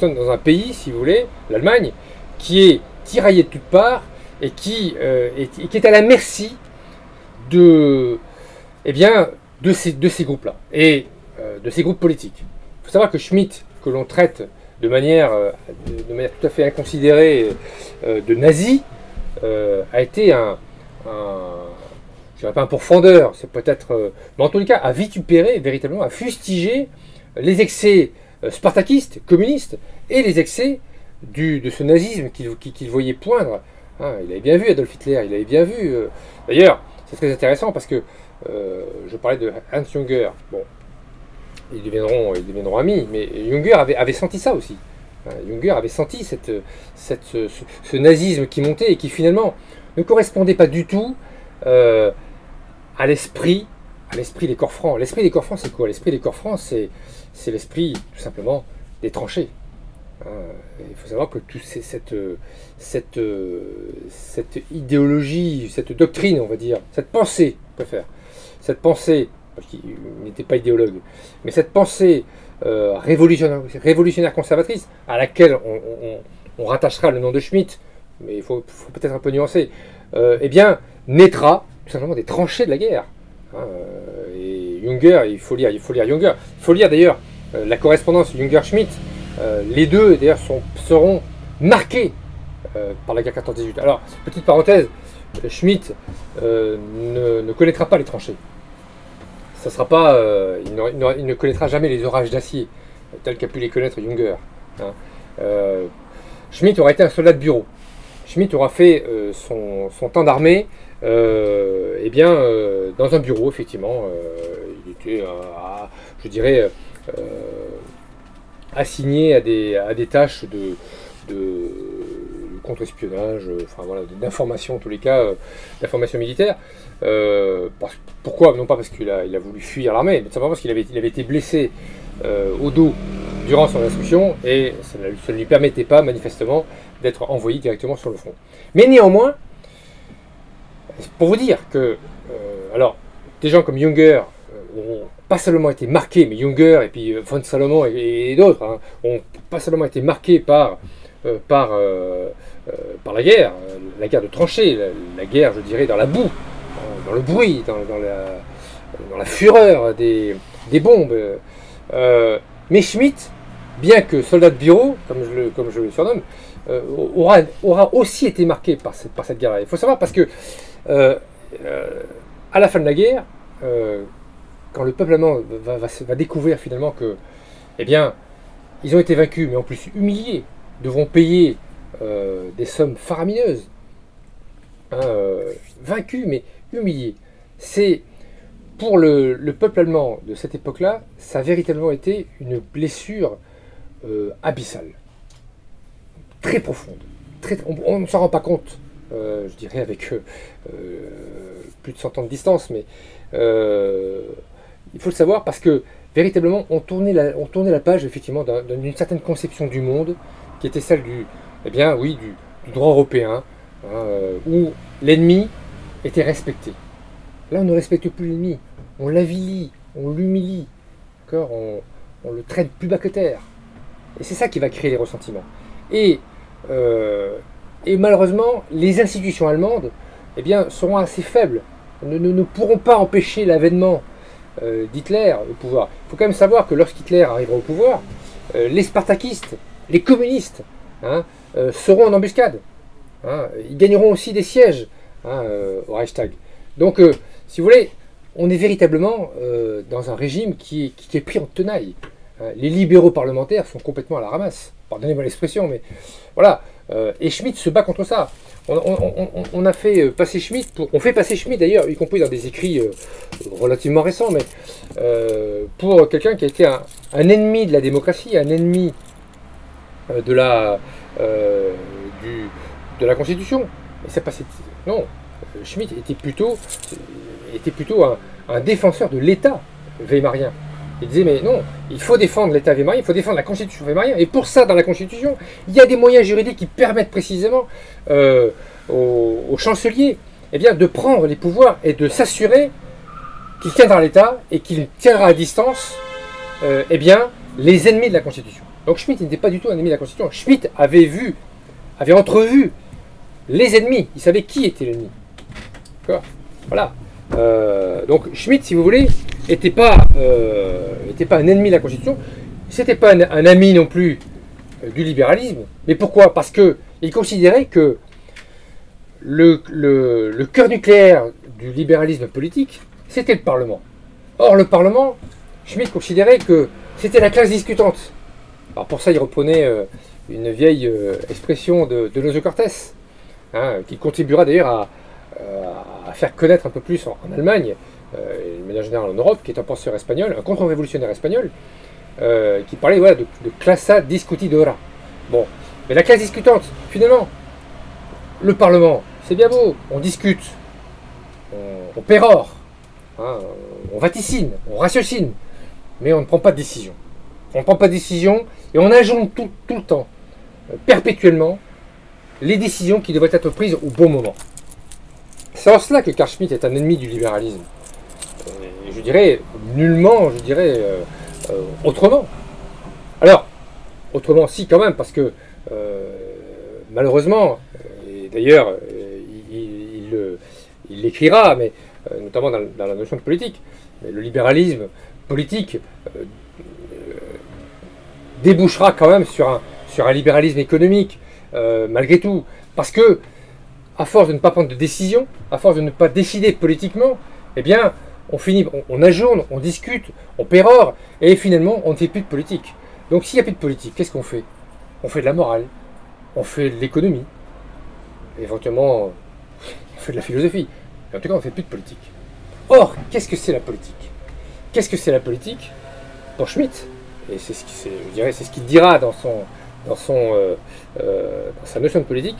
dans un pays, si vous voulez, l'Allemagne, qui est tiraillé de toutes parts et qui, euh, est, qui est à la merci de, eh bien, de ces, groupes-là et euh, de ces groupes politiques. Il faut savoir que Schmitt, que l'on traite de manière, de, manière tout à fait inconsidérée de nazi, a été un, je dirais pas un pourfendeur, c'est peut-être, mais en tout cas, a vitupéré, véritablement, a fustigé les excès euh, spartakistes, communistes, et les excès du, de ce nazisme qu'il voyait poindre. Hein, il avait bien vu Adolf Hitler, il avait bien vu. Euh, d'ailleurs, c'est très intéressant parce que euh, je parlais de Hans Junger. Bon, ils deviendront, ils deviendront amis, mais Junger avait, senti ça aussi. Hein, Junger avait senti cette, ce, nazisme qui montait et qui finalement ne correspondait pas du tout à l'esprit à l'esprit des corps francs. L'esprit des corps francs, c'est quoi? L'esprit des corps francs, c'est l'esprit, tout simplement, des tranchées. Hein, il faut savoir que tout cette, cette, cette idéologie, cette doctrine, on va dire, cette pensée, on faire, cette pensée, qui n'était pas idéologue, mais cette pensée révolutionnaire, révolutionnaire, conservatrice, à laquelle on, rattachera le nom de Schmitt, mais il faut, peut-être un peu nuancer, eh bien, naîtra tout simplement des tranchées de la guerre. Hein, et Junger, il faut lire, il faut lire Junger. Il faut lire d'ailleurs euh, la correspondance Junger-Schmidt. Euh, les deux d'ailleurs seront marqués euh, par la guerre 14-18. Alors, petite parenthèse, Schmitt ne, connaîtra pas les tranchées. Ça sera pas, il, ne connaîtra jamais les orages d'acier, tels qu'a pu les connaître Junger. Hein. Schmitt aura été un soldat de bureau. Schmitt aura fait son, temps d'armée euh, eh bien, euh, dans un bureau, effectivement, euh, il était, je dirais, assigné à des, à des tâches de, de contre-espionnage, enfin voilà, d'information en tous les cas, d'information militaire. pourquoi? Non pas parce qu'il a, il a voulu fuir l'armée, mais simplement parce qu'il avait, il avait été blessé au dos durant son instruction et ça ne lui permettait pas manifestement d'être envoyé directement sur le front. Mais néanmoins, pour vous dire que, euh, alors, des gens comme Junger euh, ont pas seulement été marqués, mais Junger et puis euh, von Salomon et, d'autres hein, ont pas seulement été marqués par, par, par la guerre, la guerre de tranchées, la, guerre, je dirais, dans la boue, dans le bruit, dans, la, fureur des, bombes. mais Schmitt, bien que soldat de bureau, comme je le, comme je le surnomme, aura, aussi été marqué par cette, par cette guerre. Il faut savoir parce que euh, euh, à la fin de la guerre, euh, quand le peuple allemand va, découvrir finalement que, eh bien, ils ont été vaincus, mais en plus humiliés, devront payer des sommes faramineuses. Hein, vaincus, mais humiliés. C'est pour le, peuple allemand de cette époque-là, ça a véritablement été une blessure abyssale, très profonde. Très, on ne s'en rend pas compte euh, je dirais avec euh, euh, plus de 100 ans de distance, mais il faut le savoir parce que véritablement on tournait la, on tournait la page effectivement d'une certaine conception du monde qui était celle du, eh bien oui, du, droit européen, hein, où l'ennemi était respecté. Là on ne respecte plus l'ennemi, on l'avilit, on l'humilie, on, on, le traite plus bas que terre. Et c'est ça qui va créer les ressentiments. Et et malheureusement, les institutions allemandes eh bien, seront assez faibles, ne, ne, pourront pas empêcher l'avènement euh, d'Hitler au pouvoir. Il faut quand même savoir que lorsqu'Hitler arrivera au pouvoir, euh, les spartakistes, les communistes, hein, euh, seront en embuscade. Hein. ils gagneront aussi des sièges hein, au Reichstag. Donc, si vous voulez, on est véritablement dans un régime qui, qui, est pris en tenaille. les libéraux parlementaires sont complètement à la ramasse. Pardonnez-moi l'expression, mais voilà. Euh, et Schmitt se bat contre ça. On, a fait euh, passer Schmitt, on fait passer Schmitt d'ailleurs, y compris dans des écrits euh, relativement récents, mais pour quelqu'un qui a été un, ennemi de la démocratie, un ennemi de la, du, de la Constitution. Ça. Non, Schmitt était plutôt, était plutôt un, un défenseur de l'État weimarien. Il disait, mais non, il faut défendre l'État vémarien, il faut défendre la Constitution vémarien. Et pour ça, dans la Constitution, il y a des moyens juridiques qui permettent précisément euh, au, chancelier eh bien, de prendre les pouvoirs et de s'assurer qu'il tiendra l'État et qu'il tiendra à distance euh, eh bien, les ennemis de la Constitution. Donc Schmitt n'était pas du tout un ennemi de la Constitution. Schmitt avait vu, avait entrevu les ennemis. Il savait qui était l'ennemi. Voilà. Euh, donc Schmitt, si vous voulez, n'était pas, euh, pas un ennemi de la Constitution, c'était pas un, ami non plus euh, du libéralisme. Mais pourquoi? Parce qu'il considérait que le, le, cœur nucléaire du libéralisme politique, c'était le Parlement. Or, le Parlement, Schmitt considérait que c'était la classe discutante. Alors pour ça, il reprenait euh, une vieille expression de, de Lozo Cortés, hein, qui contribuera d'ailleurs à, faire connaître un peu plus en Allemagne et de manière générale en Europe, qui est un penseur espagnol, un contre-révolutionnaire espagnol, euh, qui parlait voilà, de, de classa discutidora. Bon, mais la classe discutante, finalement, le Parlement, c'est bien beau, on discute, on, pérore, hein, on vaticine, on ratiocine, mais on ne prend pas de décision. on ne prend pas de décision et on ajoute tout, le temps, euh, perpétuellement, les décisions qui devraient être prises au bon moment. C'est en cela que Carl Schmitt est un ennemi du libéralisme. Je dirais nullement, je dirais euh, euh, autrement. Alors, autrement si quand même, parce que euh, malheureusement, et d'ailleurs il, l'écrira, mais notamment dans, la notion de politique, le libéralisme politique débouchera quand même sur un, sur un libéralisme économique, malgré tout, parce que à force de ne pas prendre de décision, à force de ne pas décider politiquement, eh bien, on finit, on, ajourne, on discute, on pérore, et finalement, on ne fait plus de politique. Donc, s'il n'y a plus de politique, qu'est-ce qu'on fait? On fait de la morale, on fait de l'économie, éventuellement, on fait de la philosophie. Mais en tout cas, on ne fait plus de politique. Or, qu'est-ce que c'est la politique? Qu'est-ce que c'est la politique? Pour Schmitt, et c'est ce qui, c'est- je dirais, c'est ce qu'il dira dans son, dans euh, euh, dans sa notion de politique,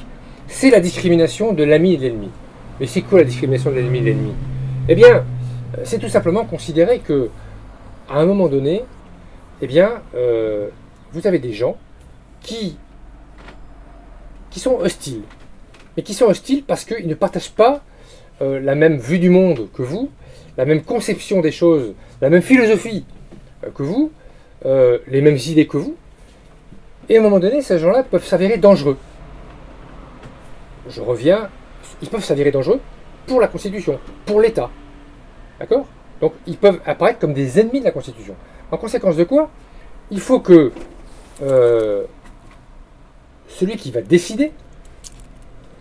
c'est la discrimination de l'ami et de l'ennemi. Mais c'est quoi la discrimination de l'ennemi et de l'ennemi? Eh bien, c'est tout simplement considérer que, à un moment donné, eh bien, euh, vous avez des gens qui, sont hostiles. Mais qui sont hostiles parce qu'ils ne partagent pas euh, la même vue du monde que vous, la même conception des choses, la même philosophie euh, que vous, euh, les mêmes idées que vous. Et à un moment donné, ces gens-là peuvent s'avérer dangereux. Je reviens, ils peuvent s'avérer dangereux pour la Constitution, pour l'État. D'accord? Donc ils peuvent apparaître comme des ennemis de la Constitution. En conséquence de quoi Il faut que euh, celui qui va décider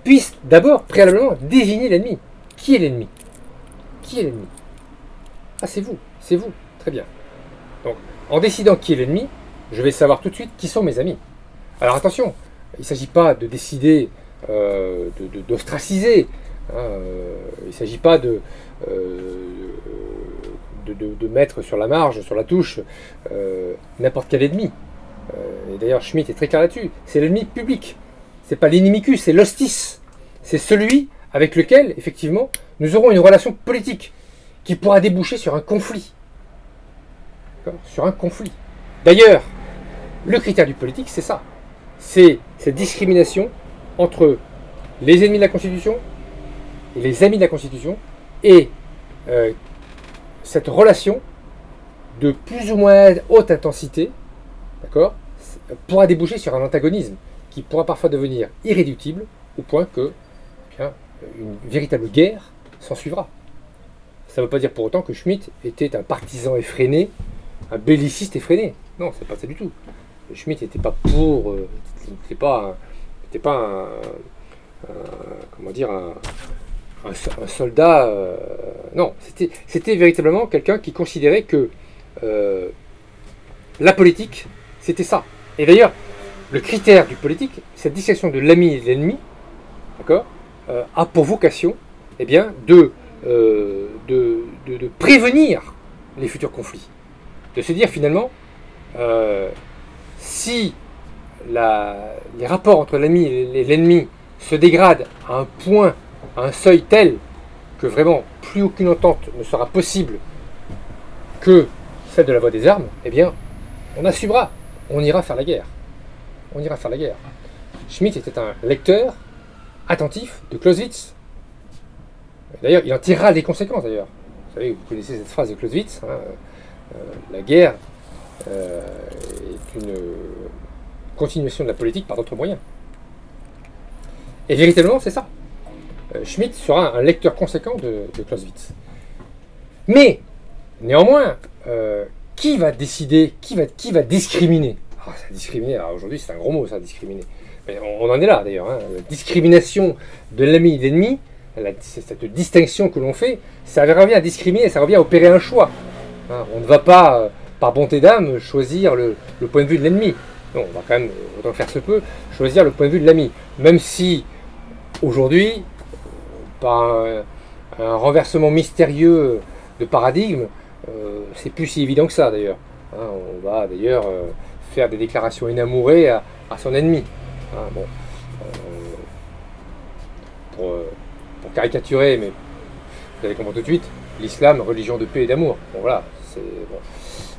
puisse d'abord, préalablement, désigner l'ennemi. Qui est l'ennemi? Qui est l'ennemi? Ah, c'est vous, c'est vous. Très bien. Donc, en décidant qui est l'ennemi, je vais savoir tout de suite qui sont mes amis. Alors attention, il ne s'agit pas de décider euh, d'ostraciser. Hein, euh, il ne s'agit pas de, euh, de, de- mettre sur la marge, sur la touche, euh, n'importe quel ennemi. Et d'ailleurs, Schmitt est très clair là-dessus. C'est l'ennemi public. C'est pas l'inimicus, c'est l'hostis. C'est celui avec lequel, effectivement, nous aurons une relation politique qui pourra déboucher sur un conflit. Sur un conflit. D'ailleurs, le critère du politique, c'est ça. C'est cette discrimination entre les ennemis de la Constitution les amis de la Constitution et euh, cette relation de plus ou moins haute intensité, d'accord, pourra déboucher sur un antagonisme qui pourra parfois devenir irréductible au point que eh bien, une véritable guerre s'en suivra. Ça ne veut pas dire pour autant que Schmitt était un partisan effréné, un belliciste effréné. Non, c'est pas ça du tout. Schmitt n'était pas pour, euh, n'était pas, un- n'était pas un, comment dire, un so- un soldat. euh, non, c'était, véritablement quelqu'un qui considérait que euh, la politique, c'était ça. Et d'ailleurs, le critère du politique, cette distinction de l'ami et de l'ennemi, d'accord, euh, a pour vocation, eh bien, de, de, prévenir les futurs conflits. De se dire finalement, si les rapports entre l'ami et l'ennemi se dégradent à un point, à un seuil tel que vraiment plus aucune entente ne sera possible que celle de la voie des armes, eh bien, on assumera, on ira faire la guerre. On ira faire la guerre. Schmitt était un lecteur attentif de Clausewitz. D'ailleurs, il en tirera des conséquences d'ailleurs. Vous savez, vous connaissez cette phrase de Clausewitz, hein, euh, la guerre euh, est une continuation de la politique par d'autres moyens. Et véritablement, c'est ça. Euh, Schmitt sera un lecteur conséquent de, Clausewitz. Mais, néanmoins, euh, qui va décider, qui va, discriminer? Ah, Discriminer, aujourd'hui c'est un gros mot ça, discriminer. Mais on, en est là d'ailleurs. hein. La discrimination de l'ami et l'ennemi, cette distinction que l'on fait, ça revient à discriminer, ça revient à opérer un choix. Hein, on ne va pas, euh, par bonté d'âme, choisir le, point de vue de l'ennemi. Non, on va quand même, autant faire se peut, choisir le point de vue de l'ami. Même si, aujourd'hui, par un, renversement mystérieux de paradigme, euh, c'est plus si évident que ça d'ailleurs. Hein, on va d'ailleurs euh, faire des déclarations inamourées à, à son ennemi. Hein, euh, pour, caricaturer, mais vous allez comprendre tout de suite, l'islam, religion de paix et d'amour. Bon voilà,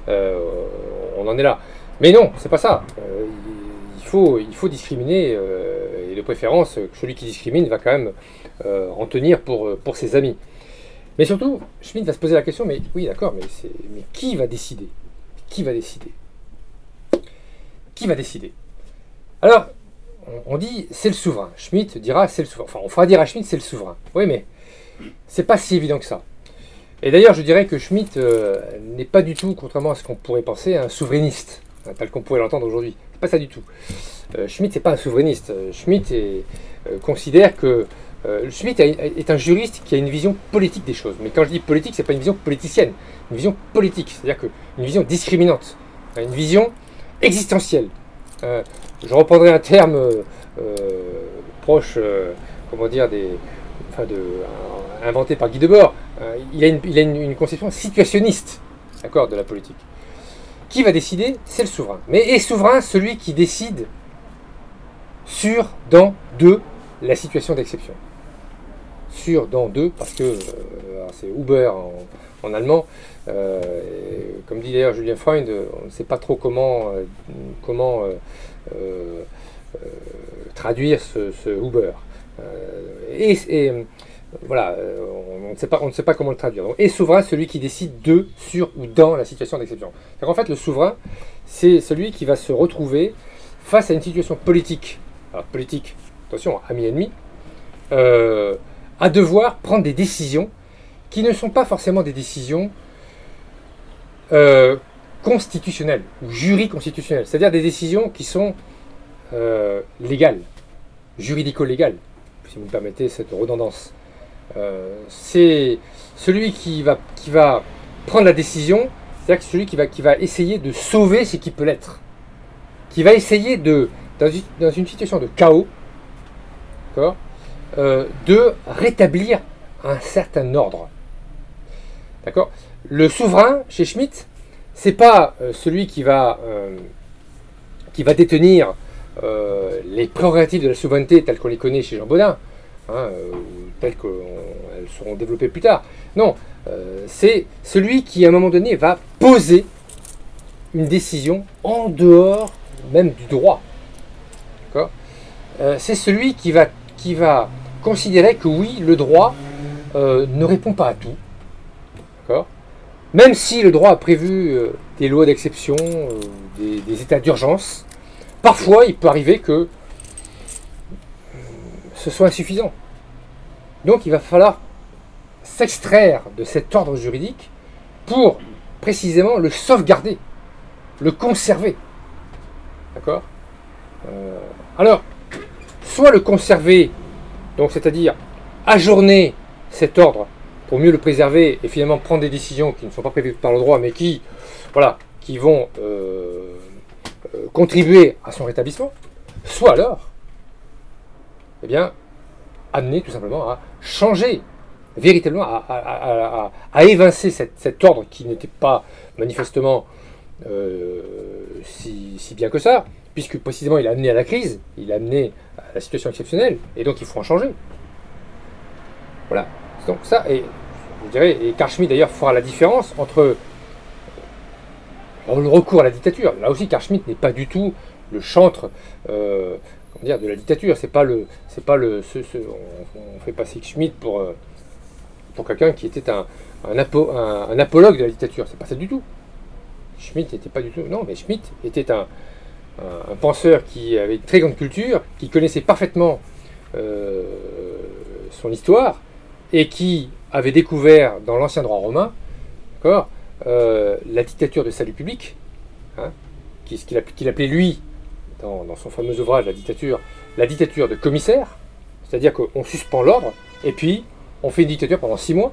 on en est là. Mais non, c'est pas ça. Il, faut, il faut discriminer, et de préférence, celui qui discrimine va quand même euh, en tenir pour, pour ses amis. Mais surtout, Schmitt va se poser la question, mais oui, d'accord, mais, mais qui va décider? Qui va décider? Qui va décider? Alors, on, dit c'est le souverain. Schmitt dira c'est le souverain. Enfin, on fera dire à Schmitt c'est le souverain. Oui, mais c'est pas si évident que ça. Et d'ailleurs, je dirais que Schmitt n'est pas du tout, contrairement à ce qu'on pourrait penser, un souverainiste tel qu'on pourrait l'entendre aujourd'hui. C'est pas ça du tout. Euh, Schmitt n'est pas un souverainiste. Euh, Schmitt euh, considère que Schmitt est un juriste qui a une vision politique des choses. Mais quand je dis politique, c'est pas une vision politicienne, une vision politique, c'est-à-dire une vision discriminante, une vision existentielle. je reprendrai un terme proche, comment dire, des, enfin de, inventé par Guy Debord. il a une, il a une conception situationniste, d'accord, de la politique. Qui va décider? C'est le souverain. Mais est souverain celui qui décide sur, dans, de la situation d'exception Sur, dans, de, parce que euh, c'est Uber en, allemand. Euh, comme dit d'ailleurs Julien Freund, on ne sait pas trop comment, euh, comment traduire ce, Uber. et voilà, on, ne sait pas, on ne sait pas comment le traduire. Et souverain, celui qui décide de, sur ou dans la situation d'exception. En fait, le souverain, c'est celui qui va se retrouver face à une situation politique, alors politique, attention, ami-ennemi, à devoir prendre des décisions qui ne sont pas forcément des décisions euh, constitutionnelles ou juriconstitutionnelles, c'est-à-dire des décisions qui sont légales, juridico-légales, si vous me permettez cette redondance. Euh, c'est celui qui va, qui va prendre la décision, c'est-à-dire celui qui va, qui va essayer de sauver ce qui peut l'être, qui va essayer de, dans une, situation de chaos, euh, de rétablir un certain ordre. D'accord? Le souverain, chez Schmitt, c'est pas euh, celui qui va, qui va détenir les prérogatives de la souveraineté telles qu'on les connaît chez Jean Baudin. Hein, telles qu'elles seront développées plus tard. Non, euh, c'est celui qui, à un moment donné, va poser une décision en dehors même du droit. Euh, c'est celui qui va, qui va considérer que oui, le droit euh, ne répond pas à tout. Même si le droit a prévu des lois d'exception, des, des, états d'urgence, parfois il peut arriver que ce soit insuffisant. Donc il va falloir s'extraire de cet ordre juridique pour précisément le sauvegarder, le conserver. D'accord? Euh, Alors, soit le conserver, donc c'est-à-dire ajourner cet ordre pour mieux le préserver et finalement prendre des décisions qui ne sont pas prévues par le droit mais qui, voilà, qui vont euh, euh, contribuer à son rétablissement, soit alors, eh bien, amener tout simplement à changer véritablement, à, évincer cet ordre qui n'était pas manifestement euh, si, bien que ça, puisque précisément il a amené à la crise, il a amené à la situation exceptionnelle, et donc il faut en changer. Voilà. Donc ça, et je dirais, et Carl Schmitt d'ailleurs fera la différence entre euh, le recours à la dictature. Là aussi, Carl Schmitt n'est pas du tout le chantre euh, dire, de la dictature. C'est pas le, c'est pas le, on, fait passer Schmitt pour euh, pour quelqu'un qui était un un, apologue de la dictature. C'est pas ça du tout. Schmitt n'était pas du tout. Non, mais Schmitt était un, un, penseur qui avait une très grande culture, qui connaissait parfaitement euh, son histoire et qui avait découvert dans l'ancien droit romain, euh, la dictature de salut public, hein, qu'il appelait lui dans, son fameux ouvrage La dictature, la dictature de commissaire, c'est-à-dire qu'on suspend l'ordre, et puis on fait une dictature pendant six mois,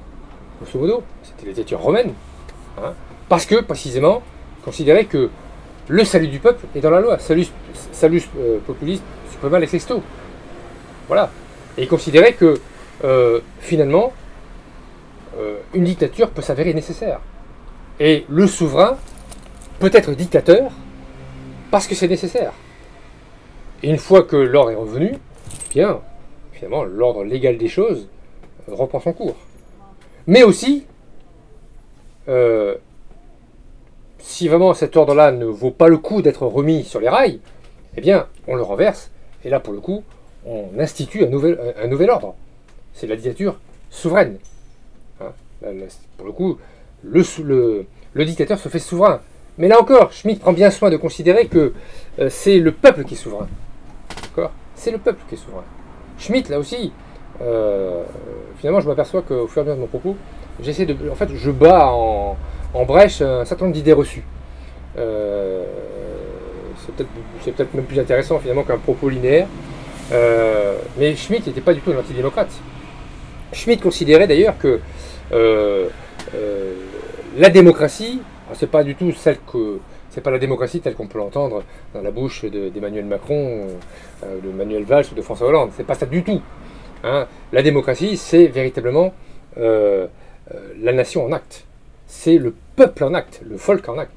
grosso modo, c'était la dictature romaine, hein, parce que précisément, considérait que le salut du peuple est dans la loi, salus, salus euh, populis suprema lex exto. Voilà. Et il considérait que euh, finalement, euh, une dictature peut s'avérer nécessaire. Et le souverain peut être dictateur parce que c'est nécessaire. Et une fois que l'ordre est revenu, bien, finalement, l'ordre légal des choses reprend son cours. Mais aussi, euh, si vraiment cet ordre-là ne vaut pas le coup d'être remis sur les rails, eh bien, on le renverse, et là, pour le coup, on institue un nouvel, nouvel ordre. C'est la dictature souveraine. Hein, pour le coup, le, dictateur se fait souverain. Mais là encore, Schmitt prend bien soin de considérer que euh, c'est le peuple qui est souverain. D'accord? C'est le peuple qui est souverain. Schmitt, là aussi, euh, finalement, je m'aperçois qu'au fur et à mesure de mon propos, j'essaie de. En fait, je bats en, en brèche un certain nombre d'idées reçues. Euh, c'est peut-être même plus intéressant finalement qu'un propos linéaire. Euh, mais Schmitt n'était pas du tout un antidémocrate. Schmitt considérait d'ailleurs que euh, la démocratie, c'est pas du tout celle que c'est pas la démocratie telle qu'on peut l'entendre dans la bouche d'Emmanuel Macron, de Manuel Valls ou de François Hollande. C'est pas ça du tout. Hein. La démocratie, c'est véritablement la nation en acte. C'est le peuple en acte, le folk en acte,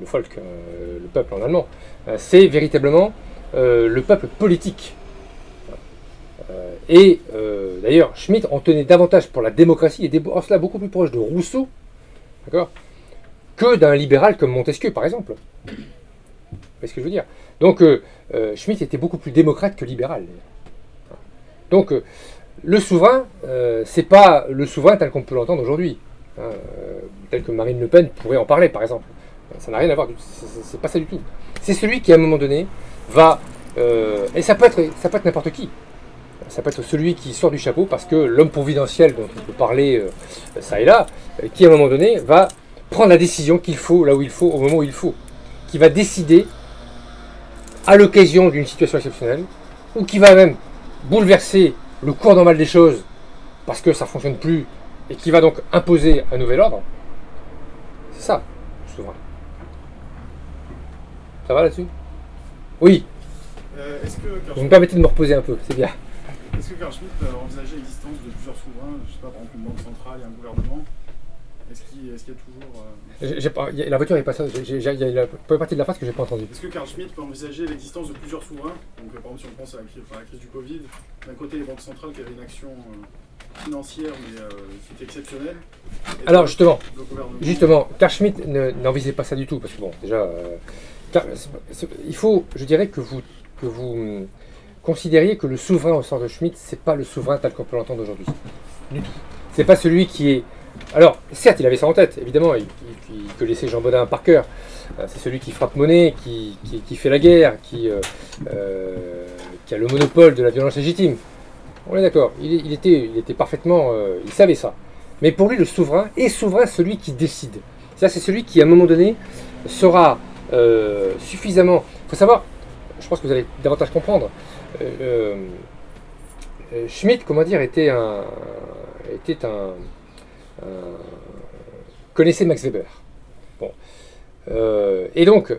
le folk, euh, le peuple en allemand, euh, c'est véritablement euh, le peuple politique. et d'ailleurs, Schmitt en tenait davantage pour la démocratie, et en cela beaucoup plus proche de Rousseau, d'accord, que d'un libéral comme Montesquieu, par exemple. Vous voyez ce que je veux dire? Donc, Schmitt était beaucoup plus démocrate que libéral. Donc, le souverain, c'est pas le souverain tel qu'on peut l'entendre aujourd'hui. Euh, tel que Marine Le Pen pourrait en parler, par exemple. Ça n'a rien à voir, c'est pas ça du tout. C'est celui qui, à un moment donné, va. Euh, et ça peut être, être n'importe qui. Ça peut être celui qui sort du chapeau parce que l'homme providentiel dont on peut parler euh, ça et là, qui à un moment donné va prendre la décision qu'il faut là où il faut, au moment où il faut. Qui va décider à l'occasion d'une situation exceptionnelle, ou qui va même bouleverser le cours normal des choses parce que ça ne fonctionne plus et qui va donc imposer un nouvel ordre, c'est ça, souverain. Ça va là-dessus? Oui. Euh, Vous me permettez de me reposer un peu, c'est bien. Est-ce que Carl Schmitt envisageait l'existence de plusieurs souverains, je sais pas, par exemple une banque centrale et un gouvernement? Est-ce qu'il y a toujours. Euh, pas, la voiture n'est pas ça, il y a la première partie de la phrase que j'ai pas entendue. Est-ce que Carl Schmitt peut envisager l'existence de plusieurs souverains? Donc, par exemple, si on pense à la, crise du Covid, d'un côté les banques centrales qui avaient une action. Euh, financière, mais euh, c'était exceptionnel. Alors justement, justement, Carl Schmitt n'en visait pas ça du tout, parce que bon, déjà, euh, il faut, je dirais que vous, que vous hum, considériez que le souverain au sens de Schmitt, c'est pas le souverain tel qu'on peut l'entendre aujourd'hui, du tout. C'est pas celui qui est. Alors, certes, il avait ça en tête, évidemment, il, connaissait Jean Baudin par cœur. Euh, c'est celui qui frappe monnaie, qui, qui, fait la guerre, qui, qui a le monopole de la violence légitime. On est d'accord, il, était, parfaitement. Euh, il savait ça. Mais pour lui, le souverain est souverain celui qui décide. Ça, c'est celui qui, à un moment donné, sera euh, suffisamment. Il faut savoir, je pense que vous allez davantage comprendre. Euh, Schmitt, comment dire, était un. était un, connaissait Max Weber. Bon. et donc,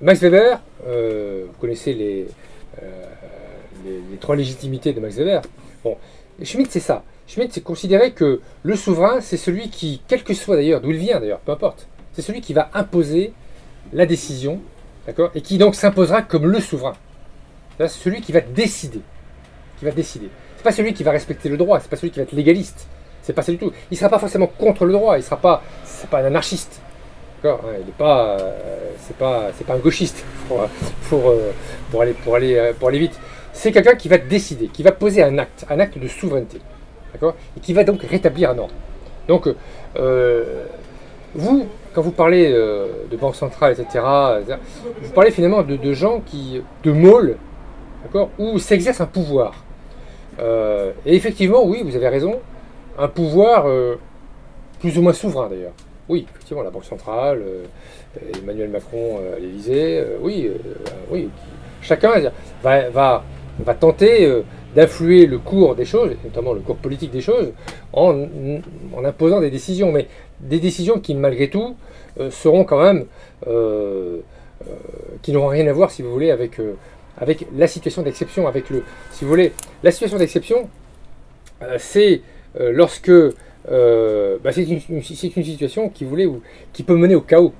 Max Weber, vous connaissez les les, trois légitimités de Max Weber. Bon, Schmitt, c'est ça. Schmitt, c'est considérer que le souverain, c'est celui qui, quel que soit d'ailleurs, d'où il vient d'ailleurs, peu importe, c'est celui qui va imposer la décision, d'accord, et qui donc s'imposera comme le souverain. C'est celui qui va décider, qui va décider. C'est pas celui qui va respecter le droit, c'est pas celui qui va être légaliste. C'est pas ça du tout. Il sera pas forcément contre le droit, il sera pas, c'est pas un anarchiste. D'accord Il n'est pas, euh, c'est pas, c'est pas un gauchiste pour, pour, euh, pour, aller, pour, aller, euh, pour aller vite c'est quelqu'un qui va décider, qui va poser un acte, un acte de souveraineté, d'accord Et qui va donc rétablir un ordre. Donc, euh, vous, quand vous parlez euh, de banque centrale, etc., vous parlez finalement de, gens qui, de môles, d'accord, où s'exerce un pouvoir. Euh, et effectivement, oui, vous avez raison, un pouvoir plus ou moins souverain d'ailleurs. Oui, effectivement, la Banque centrale, Emmanuel Macron à l'Élysée, oui, oui, chacun va, va va tenter euh, d'influer le cours des choses, notamment le cours politique des choses, en, imposant des décisions, mais des décisions qui, malgré tout, euh, seront quand même, euh, qui n'auront rien à voir, si vous voulez, avec, avec la situation d'exception, avec le, si vous voulez, la situation d'exception, c'est lorsque, bah, c'est une, une, situation qui, voulait, qui peut mener au chaos.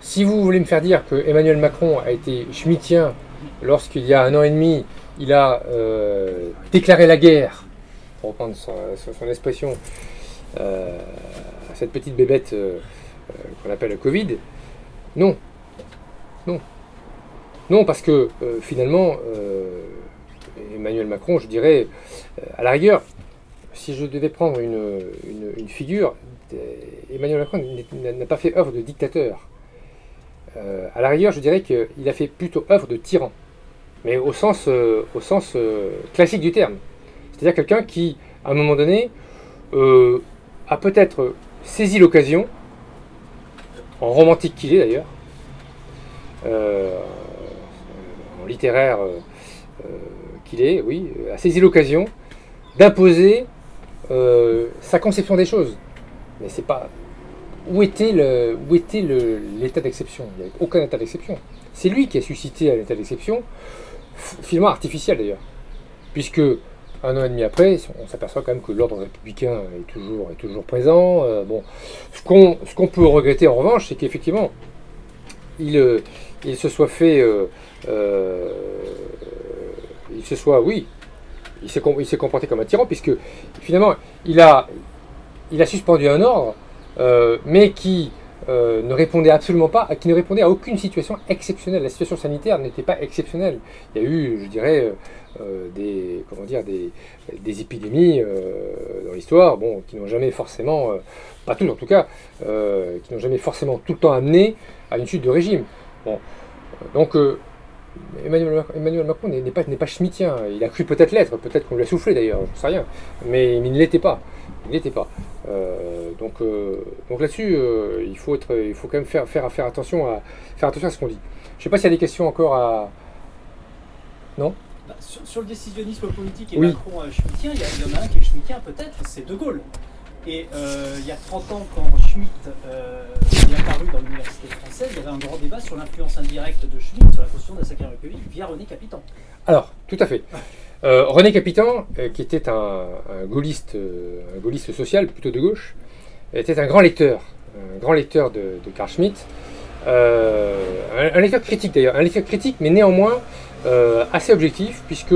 si vous voulez me faire dire que Emmanuel Macron a été schmittien lorsqu'il y a un an et demi, il a euh, déclaré la guerre, pour reprendre son, expression, euh, à cette petite bébête qu'on appelle le Covid. Non. Non. Non, parce que finalement, Emmanuel Macron, je dirais, à la rigueur, si je devais prendre une, une figure, Emmanuel Macron n'a pas fait œuvre de dictateur. Euh, à la rigueur, je dirais qu'il a fait plutôt œuvre de tyran, mais au sens, euh, euh, classique du terme. C'est-à-dire quelqu'un qui, à un moment donné, a peut-être saisi l'occasion, en romantique qu'il est d'ailleurs, en littéraire qu'il est, oui, a saisi l'occasion d'imposer sa conception des choses. Mais c'est pas, où était, le, où était l'état d'exception? Il n'y avait aucun état d'exception. C'est lui qui a suscité un état d'exception, finalement artificiel d'ailleurs, puisque un an et demi après, on s'aperçoit quand même que l'ordre républicain est toujours, est toujours présent. Euh, bon, ce qu'on ce qu'on peut regretter en revanche, c'est qu'effectivement, il, euh, il se soit fait, euh, il se soit, oui, il s'est comporté comme un tyran, puisque finalement, il a, il a suspendu un ordre mais qui euh, ne répondait absolument pas, qui ne répondait à aucune situation exceptionnelle. La situation sanitaire n'était pas exceptionnelle. Il y a eu, je dirais, euh, des, comment dire, des, épidémies dans l'histoire, bon, qui n'ont jamais forcément, pas toutes en tout cas, qui n'ont jamais forcément tout le temps amené à une chute de régime. Bon, donc Emmanuel, Macron n'est pas, pas schmittien. Il a cru peut-être l'être, peut-être qu'on lui a soufflé d'ailleurs, je ne sais rien. Mais il ne l'était pas. Il n'était pas. Euh, donc, euh, donc là-dessus, euh, il, faut être, il faut quand même faire, faire, faire, attention, à, faire attention à ce qu'on dit. Je ne sais pas s'il y a des questions encore à. Non bah, sur, le décisionnisme politique et Macron schmittien, il y, en a un qui est schmittien peut-être, c'est De Gaulle. Et il y a 30 ans, quand Schmitt est apparu dans l'université française, il y avait un grand débat sur l'influence indirecte de Schmitt sur la question de la Ve République via René Capitan. Alors, tout à fait. Euh, René Capitan, euh, qui était un, gaulliste, euh, gaulliste social, plutôt de gauche, était un grand lecteur, un grand lecteur de, Carl Schmitt, un, lecteur critique d'ailleurs, un lecteur critique, mais néanmoins assez objectif, puisque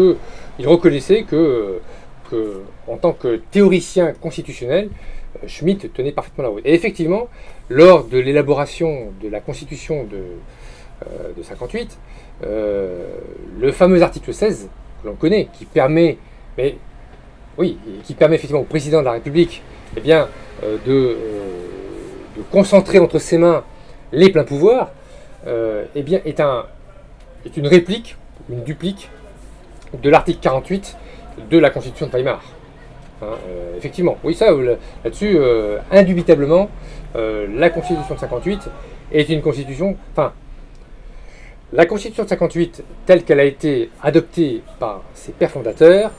il reconnaissait que, en tant que théoricien constitutionnel, Schmitt tenait parfaitement la route. Et effectivement, lors de l'élaboration de la Constitution de, de 58, le fameux article 16 l'on connaît, qui permet, mais oui, qui permet effectivement au président de la République eh bien, euh, euh, de, concentrer entre ses mains les pleins pouvoirs, euh, eh bien, est, un, est une réplique, une duplique de l'article 48 de la Constitution de Weimar. Hein, effectivement, oui, ça, là-dessus, indubitablement, la Constitution de 58 est une constitution, enfin, la Constitution de 58, telle qu'elle a été adoptée par ses pères fondateurs,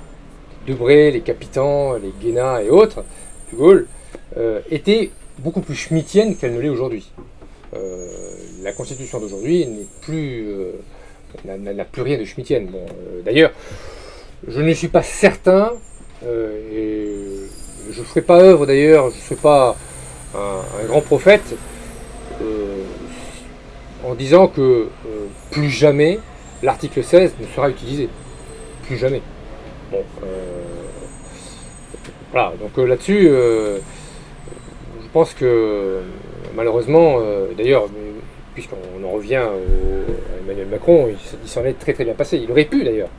Debré, les Capitans, les Guéna et autres, de Gaulle, euh, était beaucoup plus schmittienne qu'elle ne l'est aujourd'hui. Euh, la Constitution d'aujourd'hui n'est plus, euh, n'a plus rien de schmittienne. D'ailleurs, je ne suis pas certain, et je ne ferai pas œuvre d'ailleurs, je ne serai pas un grand prophète, en disant que euh, plus jamais l'article 16 ne sera utilisé. Plus jamais. Bon, euh, voilà, donc euh, là-dessus, je pense que malheureusement, d'ailleurs, puisqu'on en revient à Emmanuel Macron, il, s'en est très très bien passé. Il aurait pu d'ailleurs.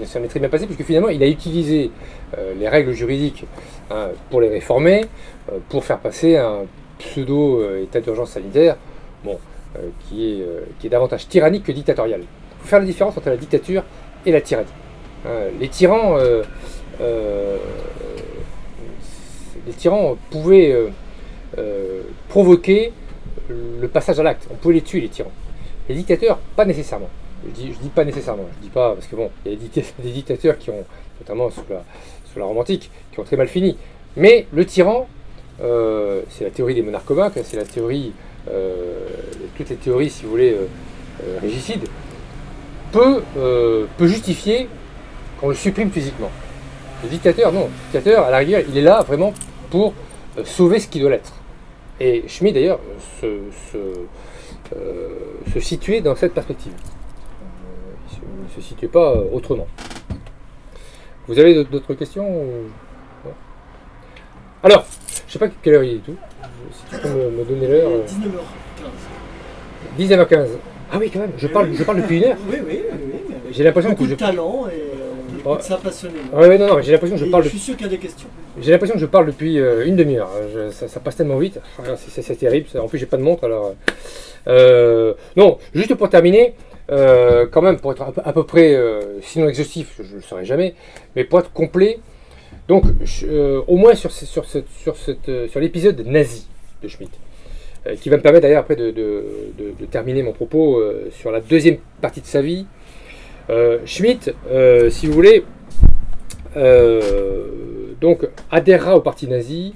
il s'en est très bien passé puisque finalement il a utilisé les règles juridiques hein, pour les réformer, pour faire passer un pseudo état d'urgence sanitaire. Bon, qui, est, euh, qui est davantage tyrannique que dictatorial. Il faut faire la différence entre la dictature et la tyrannie. Hein, les tyrans, euh, les tyrans pouvaient provoquer le passage à l'acte. On pouvait les tuer, les tyrans. Les dictateurs, pas nécessairement. Je dis, dis pas nécessairement. Je dis pas parce que bon, il y a des dictateurs qui ont, notamment sous la, sous la romantique, qui ont très mal fini. Mais le tyran, c'est la théorie des monarques c'est la théorie euh, toutes les théories, si vous voulez, euh, euh, régicides, peut, peut justifier qu'on le supprime physiquement. Le dictateur, non. Le dictateur, à la rigueur, il est là vraiment pour sauver ce qui doit l'être. Et Schmitt, d'ailleurs, se, se, situait dans cette perspective. il ne se, situait pas autrement. Vous avez d'autres questions Alors, Je sais pas quelle heure il est tout. Si tu peux me, me donner l'heure. euh, 19h15. 19h15. Ah oui, quand même, je parle, je parle depuis une heure. Oui, oui, oui. oui, J'ai l'impression que je. talent et euh, on écoute Ouais. ça passionnément. Ah ouais, non, non, j'ai l'impression que je Et parle je suis sûr qu'il y a des questions. J'ai l'impression que je parle depuis euh, une demi-heure. Je- Ça, ça passe tellement vite. Ah, c'est- terrible. En plus, j'ai pas de montre. Alors, euh, non, juste pour terminer, euh, quand même, pour être à peu, à peu près, euh, sinon exhaustif, je ne le saurais jamais, mais pour être complet. Donc, euh, au moins sur, euh, sur l'épisode nazi de Schmitt, euh, qui va me permettre d'ailleurs après de, de- terminer mon propos sur la deuxième partie de sa vie. Schmitt, si vous voulez, donc adhérera au parti nazi,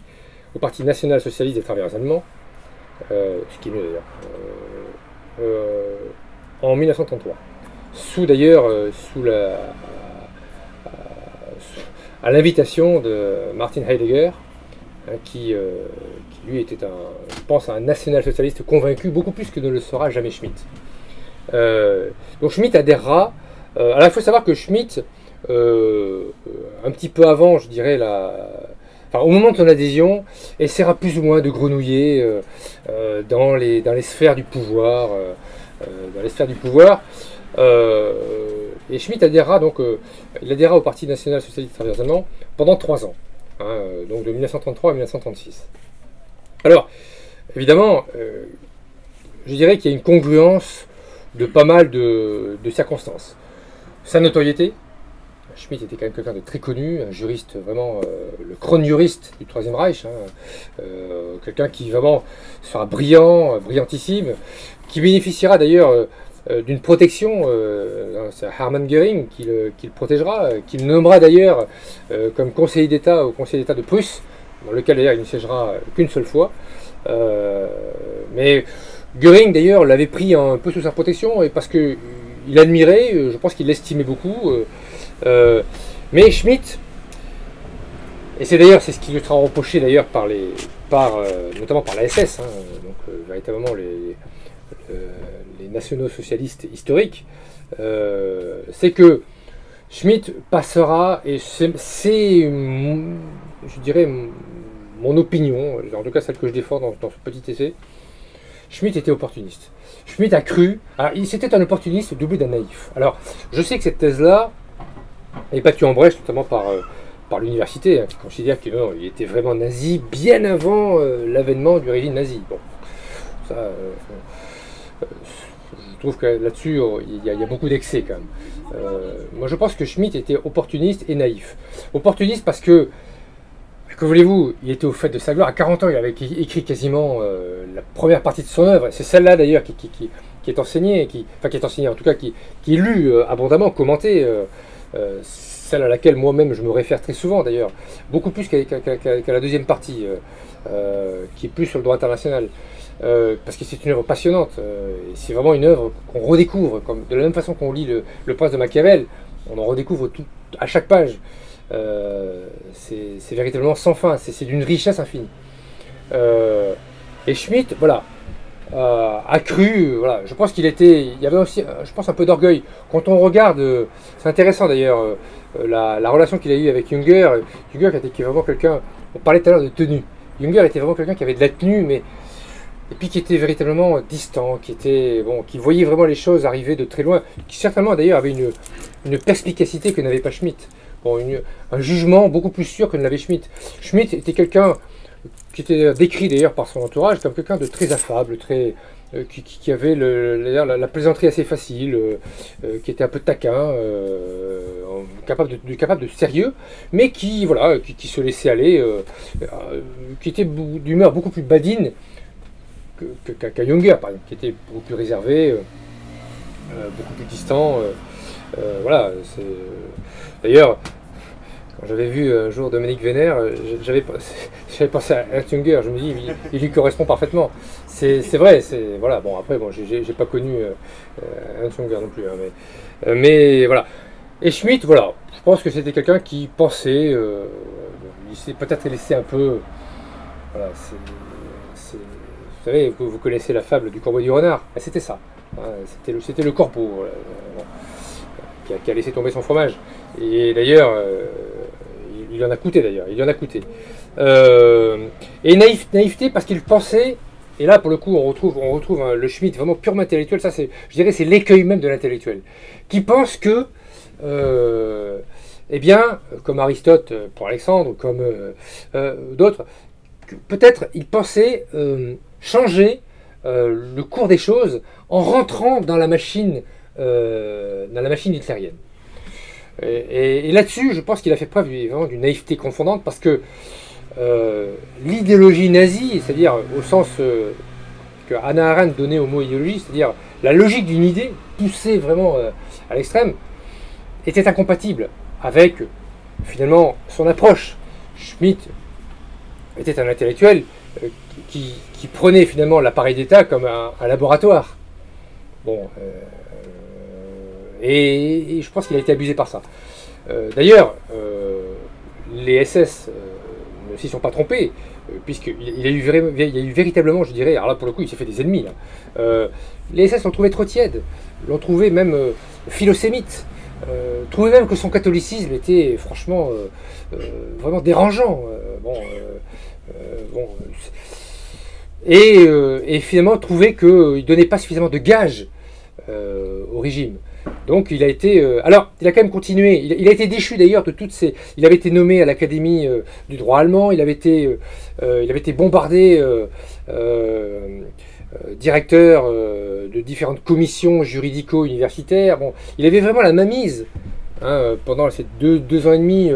au parti national socialiste des travailleurs allemands, ce qui est mieux d'ailleurs, en 1933. Sous d'ailleurs, sous la, à l'invitation de Martin Heidegger, hein, qui, euh, qui lui était un, je pense, un national-socialiste convaincu, beaucoup plus que ne le sera jamais Schmitt. Euh, donc Schmitt adhérera. Euh, alors il faut savoir que Schmitt, un petit peu avant, je dirais, la, enfin, au moment de son adhésion, essaiera plus ou moins de grenouiller dans, les, dans les sphères du pouvoir. dans les sphères du pouvoir. Et Schmitt adhérera donc, euh, au Parti national socialiste des travailleurs allemands pendant trois ans, hein, euh, donc de 1933 à 1936. Alors, évidemment, euh, je dirais qu'il y a une congruence de pas mal de, circonstances. Sa notoriété, Schmitt était quand même quelqu'un de très connu, un juriste vraiment, le kron-juriste du Troisième Reich, hein, quelqu'un qui vraiment sera brillant, brillantissime, qui bénéficiera d'ailleurs d'une protection, euh, c'est Hermann Göring qui le, qui le protégera, euh, qui le nommera d'ailleurs euh, comme conseiller d'État au Conseil d'État de Prusse, dans lequel d'ailleurs il ne siégera qu'une seule fois. Euh, mais Göring d'ailleurs l'avait pris un peu sous sa protection et parce que il admirait, euh, je pense qu'il l'estimait beaucoup. euh, euh, mais Schmitt, et c'est d'ailleurs c'est ce qui lui sera reproché d'ailleurs par les, par euh, notamment par la SS, hein, donc euh, véritablement les, euh, les nationaux socialistes historiques, euh, c'est que Schmitt passera et c'est, je dirais mon opinion, en tout cas celle que je défends dans, ce petit essai. Schmitt était opportuniste. Schmitt a cru. Alors, il- c'était un opportuniste doublé d'un naïf. Alors, je sais que cette thèse-là est battue en brèche, notamment par, euh, par l'université, hein, qui considère qu'il il était vraiment nazi bien avant euh, l'avènement du régime nazi. Bon, ça, euh, euh, trouve que là-dessus, oh, il y, a- beaucoup d'excès quand même. Euh, moi, je pense que Schmitt était opportuniste et naïf. Opportuniste parce que, que voulez-vous, il était au fait de sa gloire. À 40 ans, il avait écrit quasiment euh, la première partie de son œuvre. C'est celle-là d'ailleurs qui, est enseignée, enfin qui est enseignée en tout cas, qui, est lue euh, abondamment, commentée. celle à laquelle moi-même je me réfère très souvent d'ailleurs, beaucoup plus qu'à la deuxième partie, qui est plus sur le droit international. Euh, parce que c'est une œuvre passionnante, euh, c'est vraiment une œuvre qu'on redécouvre, comme, de la même façon qu'on lit le, Prince de Machiavel, on en redécouvre tout, à chaque page. Euh, c'est véritablement sans fin, c'est d'une richesse infinie. Et Schmitt, voilà, a cru, voilà, je pense qu'il était, il y avait aussi, je pense, un peu d'orgueil. Quand on regarde, c'est intéressant d'ailleurs, la, la relation qu'il a eue avec Junger, Junger qui était vraiment quelqu'un, on parlait tout à l'heure de tenue, Junger était vraiment quelqu'un qui avait de la tenue, mais et puis qui était véritablement distant, qui était bon, qui voyait vraiment les choses arriver de très loin, qui certainement d'ailleurs avait une, une perspicacité que n'avait pas Schmitt. Bon, un jugement beaucoup plus sûr que ne l'avait Schmitt. Schmitt était quelqu'un qui était décrit d'ailleurs par son entourage comme quelqu'un de très affable, très euh, qui, qui- avait la, la plaisanterie assez facile, euh, euh, qui était un peu taquin, euh, capable, de, capable de sérieux, mais qui voilà, qui, qui se laissait aller, euh, euh, qui était d'humeur beaucoup plus badine que- Junger, par exemple, qui était beaucoup plus réservé, euh, euh, beaucoup plus distant. euh, voilà. D'ailleurs, quand j'avais vu un jour Dominique Vénère, j'avais pensé à Ernst Junger, je me dis, il, lui correspond parfaitement. C'est vrai, c'est. Voilà, bon, après, bon, j'ai- pas connu euh, Ernst Junger non plus, hein, mais, voilà. Et Schmitt, voilà, je pense que c'était quelqu'un qui pensait, il s'est peut-être laissé un peu. Voilà, Vous savez, vous, connaissez la fable du corbeau et du renard. Ben, c'était ça. hein, c'était le, le corbeau euh, qui, a, laissé tomber son fromage. Et d'ailleurs, euh, il, en a coûté d'ailleurs. Il en a coûté. et naïf, naïveté parce qu'il pensait, et là pour le coup on retrouve, on retrouve hein, le Schmitt vraiment purement intellectuel, ça c'est, je dirais c'est l'écueil même de l'intellectuel, qui pense que, eh bien, comme Aristote pour Alexandre, comme d'autres, peut-être il pensait changer le cours des choses en rentrant dans la machine, dans la machine hitlérienne. Et, là-dessus, je pense qu'il a fait preuve d'une naïveté confondante parce que euh, l'idéologie nazie, c'est-à-dire au sens euh, que Hannah Arendt donnait au mot idéologie, c'est-à-dire la logique d'une idée poussée vraiment euh, à l'extrême, était incompatible avec finalement son approche. Schmitt était un intellectuel qui, prenait finalement l'appareil d'État comme un, laboratoire. Bon, et, je pense qu'il a été abusé par ça. Euh, d'ailleurs, euh, les SS euh, ne s'y sont pas trompés, puisqu'il il a, eu a eu véritablement, je dirais, alors là pour le coup, il s'est fait des ennemis. les SS l'ont trouvé trop tiède, l'ont trouvé même philosémite, trouvé même que son catholicisme était franchement vraiment dérangeant. bon, bon, et, et, finalement trouvé qu'il ne donnait pas suffisamment de gages au régime. Donc il a été. Euh, alors, il a quand même continué. Il, a été déchu d'ailleurs de toutes ces. Il avait été nommé à l'Académie euh, du droit allemand. Il avait été, euh, il avait été bombardé directeur de différentes commissions juridico-universitaires. Bon, il avait vraiment la mainmise hein, pendant ces deux, ans et demi,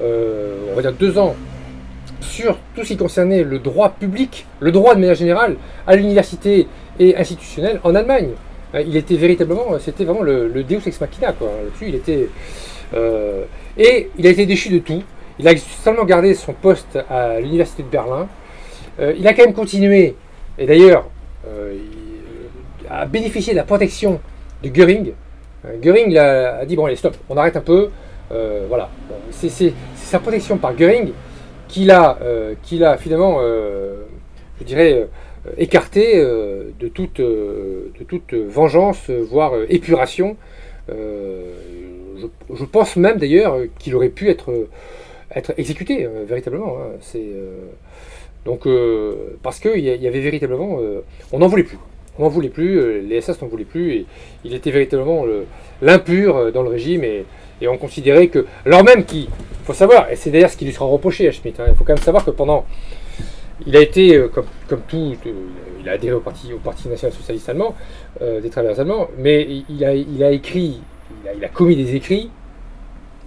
on va dire deux ans, sur tout ce qui concernait le droit public, le droit de manière générale, à l'université et institutionnel en Allemagne. Euh, il était véritablement, euh, c'était vraiment le, Deus ex machina, il était. Euh, et il a été déchu de tout. Il a seulement gardé son poste à l'université de Berlin. il a quand même continué, et d'ailleurs, à bénéficier de la protection de Göring. Göring a, dit bon, allez, stop, on arrête un peu. voilà. C'est sa protection par Göring qu'il a, qu'il a finalement, je dirais, euh, écarté euh, de, toute, euh, de toute vengeance, voire épuration. Je, pense même d'ailleurs qu'il aurait pu être, être exécuté, véritablement. Hein. C'est, donc, parce qu'il y, avait véritablement. on n'en voulait plus. On n'en voulait plus, les SS n'en voulaient plus, et il était véritablement l'impur dans le régime, on considérait que. Alors même qu'il faut savoir, et c'est d'ailleurs ce qui lui sera reproché à Schmitt, hein, il faut quand même savoir que pendant il a été, euh, comme, tout, euh, il a adhéré au Parti, au parti national socialiste allemand, euh, des travailleurs allemands, mais il a, il a écrit, il a, commis des écrits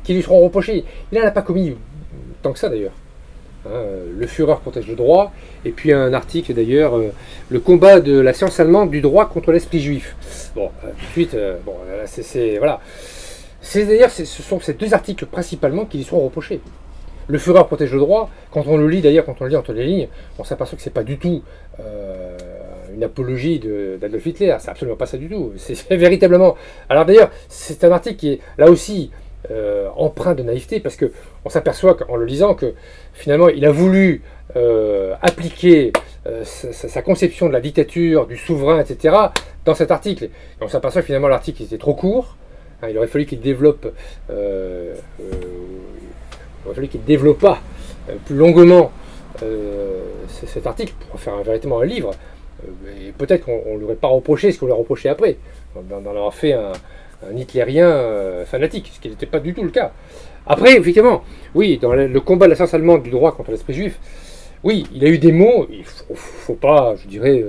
qui lui seront reprochés. Il n'en a pas commis tant que ça d'ailleurs. Hein, le Führer protège le droit, et puis un article d'ailleurs, le combat de la science allemande du droit contre l'esprit juif. Bon, tout de suite, bon, c'est voilà. C'est d'ailleurs, ce sont ces deux articles principalement qui lui seront reprochés. Le Führer protège le droit. Quand on le lit, d'ailleurs, quand on le lit entre les lignes, on s'aperçoit que c'est pas du tout euh, une apologie d'Adolf Hitler. C'est absolument pas ça du tout. C'est véritablement. Alors d'ailleurs, c'est un article qui est là aussi euh, empreint de naïveté parce que on s'aperçoit en le lisant que finalement il a voulu euh, appliquer sa, conception de la dictature, du souverain, etc. dans cet article. On s'aperçoit finalement l'article était trop court. Il aurait fallu qu'il développe il aurait fallu qu'il développât euh, plus longuement euh, cet article pour faire véritablement un livre. Euh, et peut-être qu'on ne lui aurait pas reproché ce qu'on lui a reproché après, d'en avoir fait un, hitlérien fanatique, ce qui n'était pas du tout le cas. Après, effectivement, oui, dans le, combat de la science allemande du droit contre l'esprit juif, oui, il a eu des mots, il ne faut, pas, je dirais,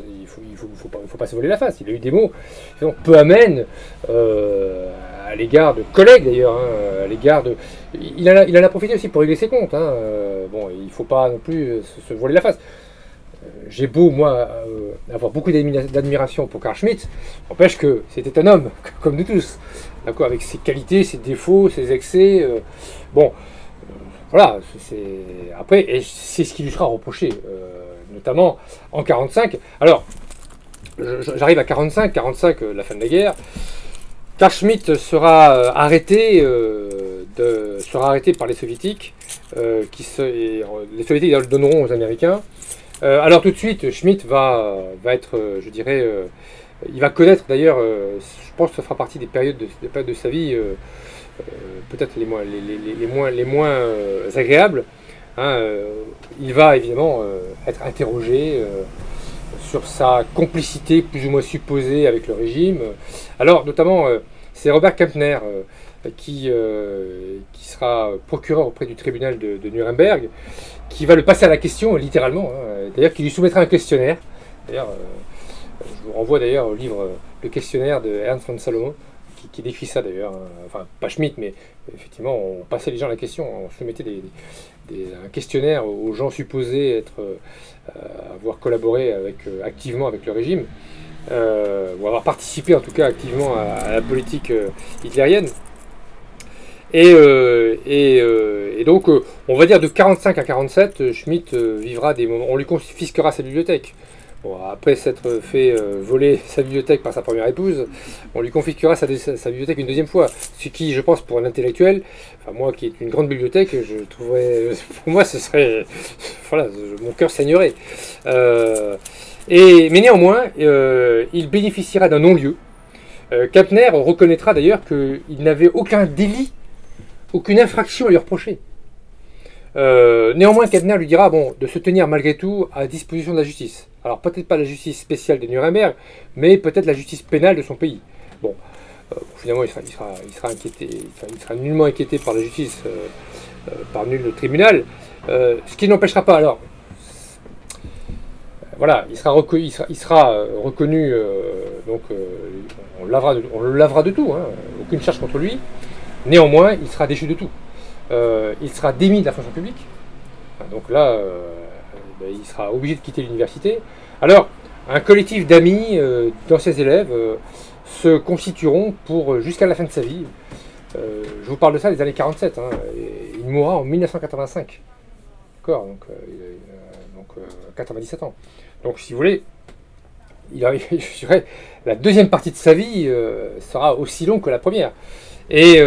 il faut, faut, pas, se voler la face. Il a eu des mots peu amènes à l'égard de collègues d'ailleurs, hein, à l'égard de. Il en, a, il a profité aussi pour régler ses comptes. Hein, euh, bon, il ne faut pas non plus euh, se, voler la face. Euh, j'ai beau, moi, avoir beaucoup d'admiration pour Karl Schmitt, n'empêche que c'était un homme, comme nous tous, d'accord, avec ses qualités, ses défauts, ses excès. bon, voilà, après, c'est ce qui lui sera reproché, notamment en 45. Alors, j'arrive à 45, 45, la fin de la guerre. Karl Schmitt sera euh, arrêté, euh, sera arrêté par les soviétiques, euh, qui les soviétiques le donneront aux Américains. alors tout de suite, Schmitt va, va être, je dirais, il va connaître d'ailleurs, je pense que ça fera partie des périodes de, de sa vie, peut-être les moins, les, moins, les moins agréables. Hein, il va évidemment être interrogé sur sa complicité plus ou moins supposée avec le régime. Alors, notamment, c'est Robert Kempner qui, qui sera procureur auprès du tribunal de, Nuremberg, qui va le passer à la question, littéralement, hein, d'ailleurs, qui lui soumettra un questionnaire. D'ailleurs, je vous renvoie d'ailleurs au livre Le questionnaire de Ernst von Salomon, qui, décrit ça d'ailleurs. Hein. Enfin, pas Schmitt, mais effectivement, on passait les gens la question, on soumettait des, un questionnaire aux gens supposés être, euh, avoir collaboré avec, euh, activement avec le régime, euh, ou avoir participé en tout cas activement à, la politique hitlérienne. Et, donc, on va dire de 45 à 47, Schmitt vivra des moments. On lui confisquera sa bibliothèque. Bon, après s'être fait euh, voler sa bibliothèque par sa première épouse, on lui confisquera sa, bibliothèque une deuxième fois. Ce qui, je pense, pour un intellectuel, enfin moi qui est une grande bibliothèque, je trouverais, pour moi, ce serait, voilà, mon cœur saignerait. Euh, mais néanmoins, euh, il bénéficiera d'un non-lieu. Kapner reconnaîtra d'ailleurs qu'il n'avait aucun délit, aucune infraction à lui reprocher. Néanmoins, Kapner lui dira bon, de se tenir malgré tout à disposition de la justice. Alors peut-être pas la justice spéciale de Nuremberg, mais peut-être la justice pénale de son pays. Bon, euh, finalement, il sera, inquiété, il sera, nullement inquiété par la justice, euh, euh, par nul tribunal, ce qui n'empêchera pas alors. Voilà, il sera, reconnu, donc on, on, le lavera de tout, hein, aucune charge contre lui. Néanmoins, il sera déchu de tout. il sera démis de la fonction publique. Donc là, ben, il sera obligé de quitter l'université. Alors, un collectif d'amis, euh, d'anciens élèves, euh, se constitueront pour euh, jusqu'à la fin de sa vie. je vous parle de ça des années 47. Hein, il mourra en 1985. D'accord donc, donc 97 ans. Donc, si vous voulez, je dirais, la deuxième partie de sa vie sera aussi longue que la première. Et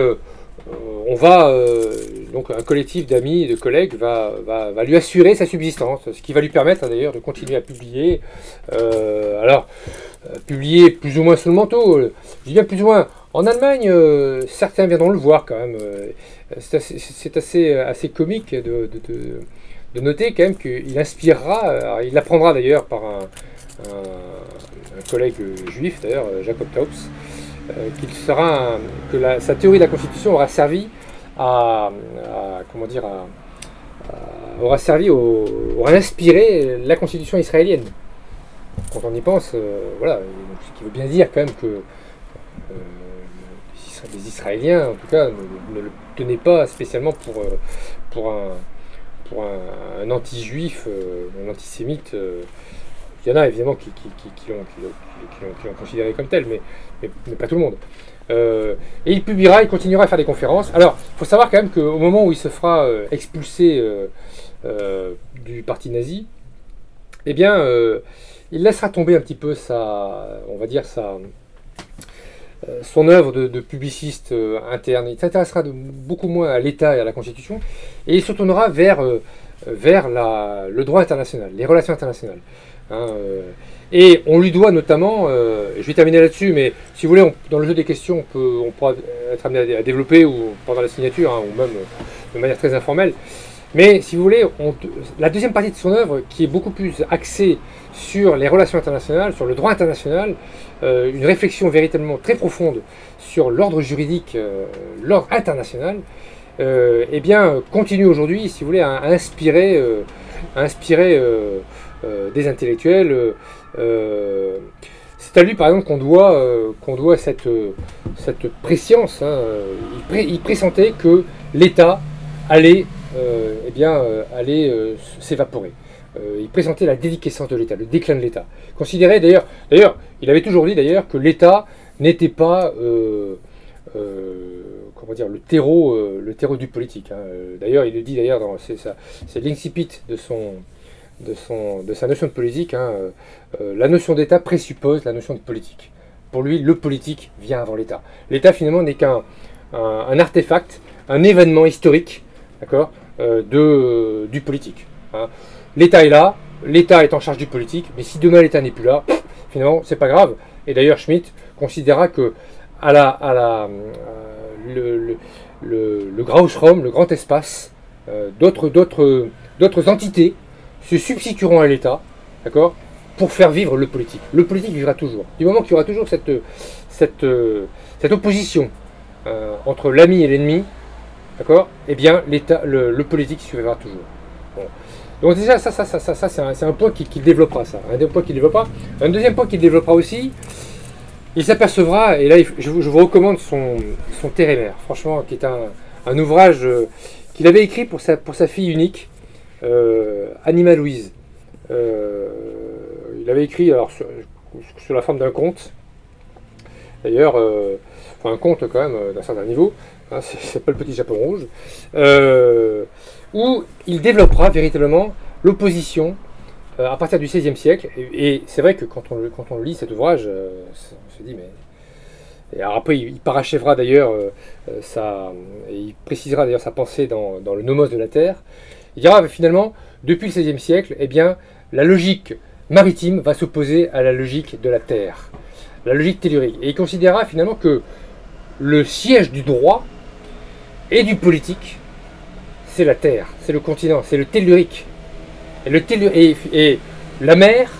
on va, euh, donc un collectif d'amis et de collègues va, lui assurer sa subsistance, ce qui va lui permettre d'ailleurs de continuer à publier. Euh, alors, euh, publier plus ou moins sous le manteau, je dis bien plus ou moins. En Allemagne, certains viendront le voir quand même. c'est assez, assez, comique de, noter quand même qu'il inspirera, il apprendra d'ailleurs par un, un, collègue juif d'ailleurs, Jacob Taubes, euh, qu'il sera que sa théorie de la Constitution aura servi à, comment dire aura servi aura inspiré la Constitution israélienne. Quand on y pense, euh, voilà, ce qui veut bien dire quand même que euh, les Israéliens, en tout cas, ne, le tenaient pas spécialement pour, pour un, pour un, anti-juif, un antisémite. il y en a évidemment qui, qui, qui, l'ont considéré comme tel, mais mais, pas tout le monde. Euh, et il publiera, il continuera à faire des conférences. Alors, il faut savoir quand même qu'au moment où il se fera euh, expulser euh, du parti nazi, eh bien, il laissera tomber un petit peu sa, on va dire, sa, son œuvre de, publiciste interne. Il s'intéressera beaucoup moins à l'État et à la Constitution, et il se tournera vers, vers la, le droit international, les relations internationales. Hein, et on lui doit notamment, euh, je vais terminer là-dessus, mais si vous voulez, dans le jeu des questions, on, peut, pourra être amené à, développer ou pendant la signature, hein, ou même euh, de manière très informelle. Mais si vous voulez, la deuxième partie de son œuvre, qui est beaucoup plus axée sur les relations internationales, sur le droit international, euh, une réflexion véritablement très profonde sur l'ordre juridique, l'ordre international, eh bien, continue aujourd'hui, si vous voulez, à, inspirer, des intellectuels c'est à lui, par exemple, qu'on doit, euh, doit cette, cette préscience. Hein. Il, pressentait que l'État allait, eh bien, allait s'évaporer. il présentait la déliquescence de l'État, le déclin de l'État. Considérait d'ailleurs, d'ailleurs, il avait toujours dit d'ailleurs que l'État n'était pas, comment dire, le terreau, le terreau du politique. Hein. D'ailleurs, il le dit d'ailleurs, c'est l'incipit de son, de, son, de sa notion de politique, hein, euh, euh, la notion d'État présuppose la notion de politique. Pour lui, le politique vient avant l'État. L'État, finalement, n'est qu'un un, artefact, un événement historique, d'accord, euh, de, du politique. Hein. L'État est là, l'État est en charge du politique, mais si demain l'État n'est plus là, finalement, c'est pas grave. Et d'ailleurs, Schmitt considéra que à la, à la, le, le, le, le grand espace, d'autres entités se substitueront à l'État, d'accord, pour faire vivre le politique. Le politique vivra toujours. Du moment qu'il y aura toujours cette, cette opposition entre l'ami et l'ennemi, d'accord, eh bien l'État, le, politique survivra toujours. Donc déjà, ça, ça, ça, ça, ça c'est un, point qu'il qui développera, ça. Un deuxième point qu'il développera aussi, il s'apercevra, et là, je, vous recommande son, son franchement, qui est un, ouvrage euh, qu'il avait écrit pour sa fille unique, euh, Anima Louise. Euh, il avait écrit alors, sur, la forme d'un conte, d'ailleurs, euh, enfin un conte quand même d'un certain niveau, hein, c'est pas le petit Japon rouge où il développera véritablement l'opposition euh, à partir du XVIe siècle. Et, c'est vrai que quand on, quand on lit cet ouvrage, euh, on se dit, mais. Et après, il, parachèvera d'ailleurs euh, il précisera d'ailleurs sa pensée dans, le Nomos de la Terre. Il dira finalement, depuis le XVIe siècle, eh bien, la logique maritime va s'opposer à la logique de la Terre, la logique tellurique. Et il considérera finalement que le siège du droit et du politique c'est la Terre, c'est le continent, c'est le tellurique. Et, le et, la mer,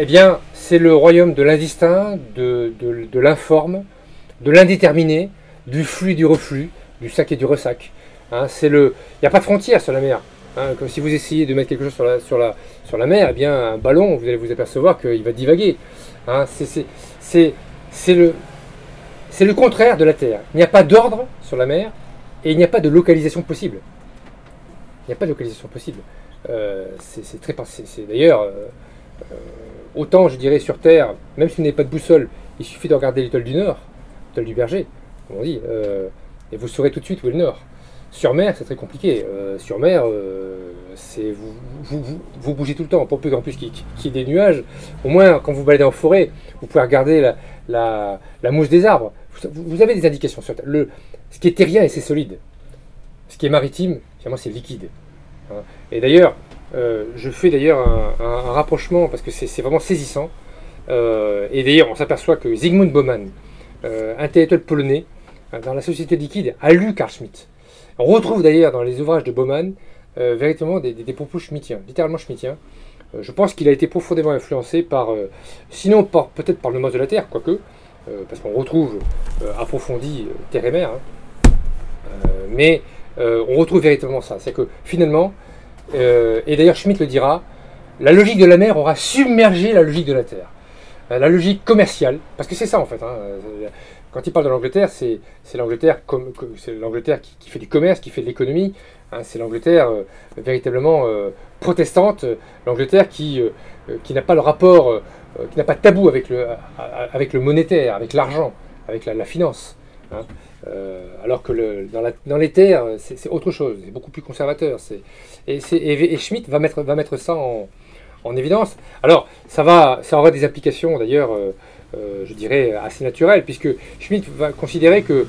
eh bien, c'est le royaume de l'indistinct, de, l'informe, de l'indéterminé, du flux et du reflux, du sac et du ressac. Hein, le, il n'y a pas de frontière sur la mer. Hein, comme si vous essayez de mettre quelque chose sur la, sur la, sur la mer, eh bien, un ballon, vous allez vous apercevoir qu'il va divaguer. Hein, c'est le, le contraire de la Terre. Il n'y a pas d'ordre sur la mer et il n'y a pas de localisation possible. Il n'y a pas de localisation possible. Euh, c'est très C'est d'ailleurs euh, euh, autant, je dirais, sur Terre, même si vous n'avez pas de boussole, il suffit de regarder l'étoile du Nord, l'étoile du Berger, comme on dit, et vous saurez tout de suite où est le Nord. Sur mer, c'est très compliqué. sur mer, c'est vous, vous, bougez tout le temps. Pour plus en plus qu'il y ait des nuages, au moins quand vous baladez en forêt, vous pouvez regarder la, mousse des arbres. Vous, avez des indications sur. Le, ce qui est terrien c'est solide. Ce qui est maritime, finalement, c'est liquide. Hein. Et d'ailleurs, euh, je fais d'ailleurs un, rapprochement parce que c'est vraiment saisissant. Euh, et d'ailleurs, on s'aperçoit que Zygmunt Bauman, euh, intellectuel polonais, dans la société liquide, a lu Carl Schmitt. On retrouve d'ailleurs dans les ouvrages de Bauman véritablement des, propos schmittiens, littéralement schmittiens. je pense qu'il a été profondément influencé par, sinon peut-être par le mot de la Terre, quoique, parce qu'on retrouve approfondi Terre et Mer, hein. mais euh, on retrouve véritablement ça. C'est que finalement, euh, et d'ailleurs Schmitt le dira, la logique de la mer aura submergé la logique de la terre. Euh, la logique commerciale, parce que c'est ça en fait. Hein, quand il parle de l'Angleterre, c'est l'Angleterre qui, fait du commerce, qui fait de l'économie. Hein, c'est l'Angleterre véritablement protestante, l'Angleterre qui, n'a pas le rapport, qui n'a pas de tabou avec le, monétaire, avec l'argent, avec la, finance. Hein. Euh, alors que dans, les terres, c'est autre chose, c'est beaucoup plus conservateur. Et, et, Schmitt va mettre, va mettre ça en, évidence. Alors, ça, va, ça aura des applications d'ailleurs, euh, euh, je dirais, assez naturelles, puisque Schmitt va considérer que,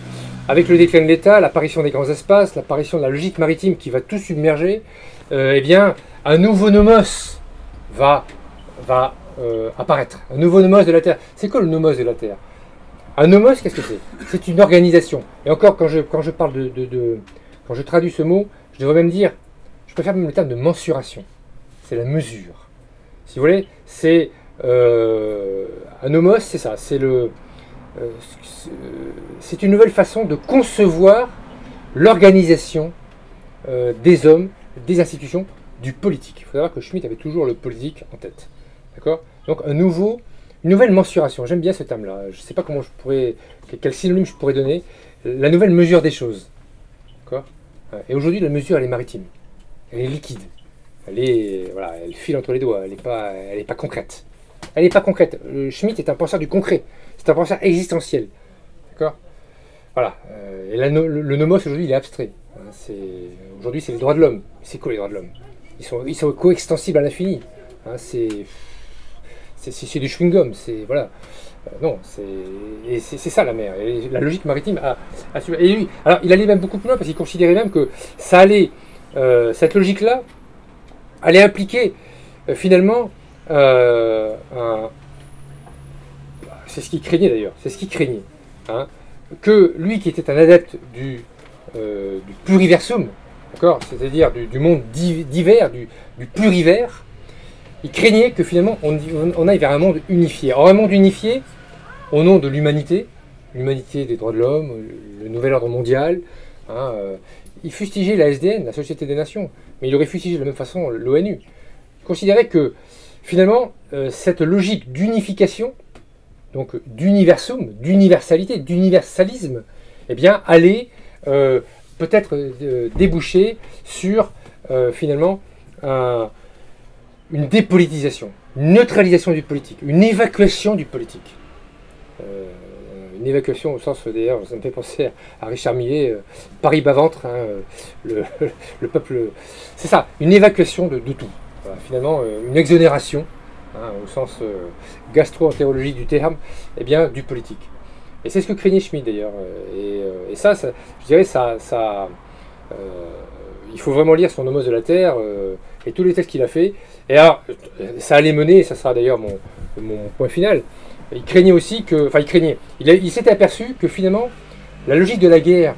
avec le déclin de l'État, l'apparition des grands espaces, l'apparition de la logique maritime qui va tout submerger, eh bien, un nouveau nomos va, va apparaître. Un nouveau nomos de la Terre. C'est quoi le nomos de la Terre? Un nomos, qu'est-ce que c'est? C'est une organisation. Et encore, quand je, quand je parle de, Quand je traduis ce mot, je devrais même dire. Je préfère même le terme de mensuration. C'est la mesure. Si vous voulez, c'est. Euh, un nomos, c'est ça. C'est le. Euh, c'est une nouvelle façon de concevoir l'organisation euh, des hommes, des institutions, du politique. Il faut savoir que Schmitt avait toujours le politique en tête. Donc un nouveau nouvelle mensuration, j'aime bien ce terme-là. Je ne sais pas comment je pourrais, quel synonyme je pourrais donner. La nouvelle mesure des choses. D'accord? Et aujourd'hui, la mesure, elle est maritime. Elle est liquide. Elle est, file entre les doigts. Elle n'est pas, pas concrète. Elle n'est pas concrète. Schmitt est un penseur du concret. C'est un penseur existentiel. D'accord? Voilà. Euh, et le, nomos aujourd'hui, il est abstrait. Hein, aujourd'hui, c'est les droits de l'homme. C'est quoi les droits de l'homme? Ils sont, ils sont coextensibles à l'infini. Hein, c'est du chewing-gum, c'est voilà. Euh, non, c'est ça la mer. la logique maritime a, et lui, alors il allait même beaucoup plus loin parce qu'il considérait même que ça allait, euh, cette logique-là, allait impliquer euh, finalement c'est ce qu'il craignait d'ailleurs, c'est ce qu'il craignait, hein, que lui qui était un adepte du, du pluriversum, d'accord C'est-à-dire du, monde divers, du, du plurivers. Il craignait que finalement on, on, aille vers un monde unifié. Or, un monde unifié, au nom de l'humanité, l'humanité des droits de l'homme, le nouvel ordre mondial, hein, euh, il fustigeait la SDN, la Société des Nations, mais il aurait fustigé de la même façon l'ONU. Considérait que finalement, euh, cette logique d'unification, donc d'universum, d'universalité, d'universalisme, eh bien, allait euh, peut-être euh, déboucher sur finalement une dépolitisation, une neutralisation du politique, une évacuation du politique. une évacuation au sens, d'ailleurs, ça me fait penser à Richard Millet, Paris bas-ventre, hein, le, peuple. C'est ça, une évacuation de tout finalement euh, une exonération, hein, au sens euh, gastro-entérologique du terme, eh bien, du politique. Et c'est ce que craignait Schmitt d'ailleurs. Euh, et, ça, je dirais, ça, ça il faut vraiment lire son Homos de la Terre et tous les textes qu'il a fait. Et alors, ça allait mener, ça sera d'ailleurs mon, point final. Il craignait aussi que, enfin, il craignait. Il, s'était aperçu que finalement, la logique de la guerre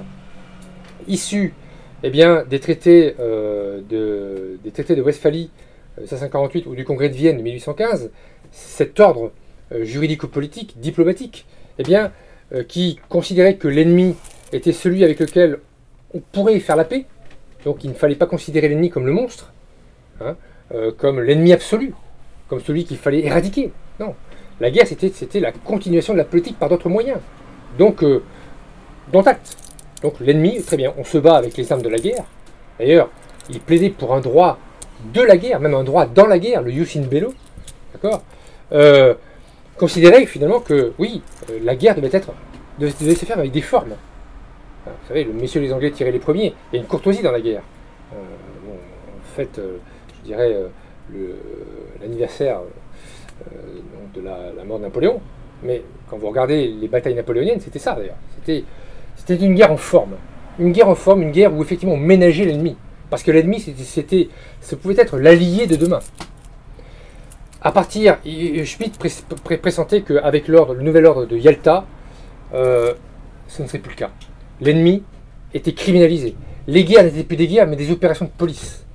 issue eh bien, des traités, de, des traités de Westphalie 1748 ou du Congrès de Vienne de 1815, cet ordre euh, juridico-politique, diplomatique, eh bien, euh, qui considérait que l'ennemi était celui avec lequel on pourrait faire la paix, donc il ne fallait pas considérer l'ennemi comme le monstre, hein, euh, comme l'ennemi absolu, comme celui qu'il fallait éradiquer. Non, la guerre c'était la continuation de la politique par d'autres moyens. Donc, dont acte. Donc l'ennemi, très bien, on se bat avec les armes de la guerre. D'ailleurs, il plaidait pour un droit de la guerre, même un droit dans la guerre, le Yusin Bello, d'accord, euh, considérait finalement que oui, euh, la guerre devait être devait, se faire avec des formes. vous savez, le messieurs les Anglais tiraient les premiers. Il y a une courtoisie dans la guerre. Euh, en fait, je dirais l'anniversaire de la, mort de Napoléon. Mais quand vous regardez les batailles napoléoniennes, c'était ça d'ailleurs. C'était une guerre en forme. Une guerre en forme, une guerre où effectivement on ménageait l'ennemi. Parce que l'ennemi, c'était, ça pouvait être l'allié de demain. À partir, Schmitt pressentait qu'avec l'ordre, le nouvel ordre de Yalta, euh, ce ne serait plus le cas. L'ennemi était criminalisé. Les guerres n'étaient plus des guerres, mais des opérations de police.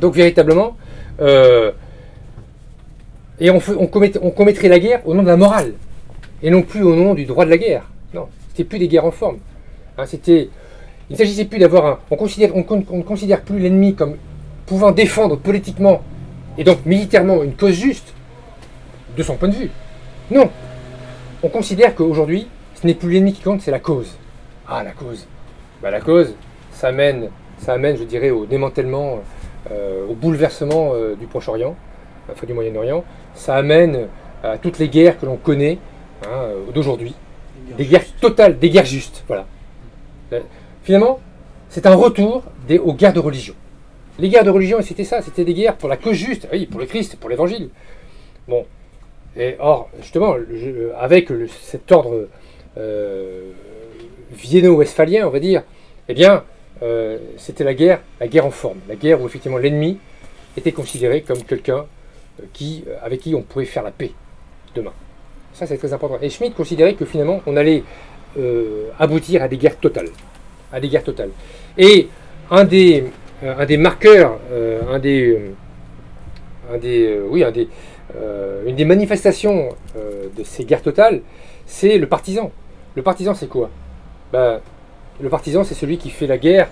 Donc véritablement, euh, et on, on, commettrait la guerre au nom de la morale, et non plus au nom du droit de la guerre. Non, c'était plus des guerres en forme. Hein, c'était il ne s'agissait plus d'avoir un. On, considère, on, ne considère plus l'ennemi comme pouvant défendre politiquement et donc militairement une cause juste de son point de vue. Non. On considère qu'aujourd'hui, ce n'est plus l'ennemi qui compte, c'est la cause. Ah, la cause. Bah, la cause, ça amène, ça amène, je dirais, au démantèlement, euh, au bouleversement euh, du Proche-Orient, enfin du Moyen-Orient. Ça amène à toutes les guerres que l'on connaît hein, euh, d'aujourd'hui. Des guerres totales, des guerres justes. Voilà. Finalement, c'est un retour aux guerres de religion. Les guerres de religion, c'était ça, c'était des guerres pour la cause juste, pour le Christ, pour l'évangile. Bon. Et or, justement, avec cet ordre euh, vienno-westphalien, on va dire, eh bien, euh, c'était la guerre, la guerre en forme, la guerre où effectivement l'ennemi était considéré comme quelqu'un euh, qui, avec qui on pourrait faire la paix demain. Ça, c'est très important. Et Schmitt considérait que finalement, on allait aboutir à des guerres totales à des guerres totales. Et un des, euh, un des marqueurs, euh, un des, un des, euh, oui, un des, une des manifestations de ces guerres totales, c'est le partisan. Le partisan, c'est quoi? Ben, Le partisan, c'est celui qui fait la guerre,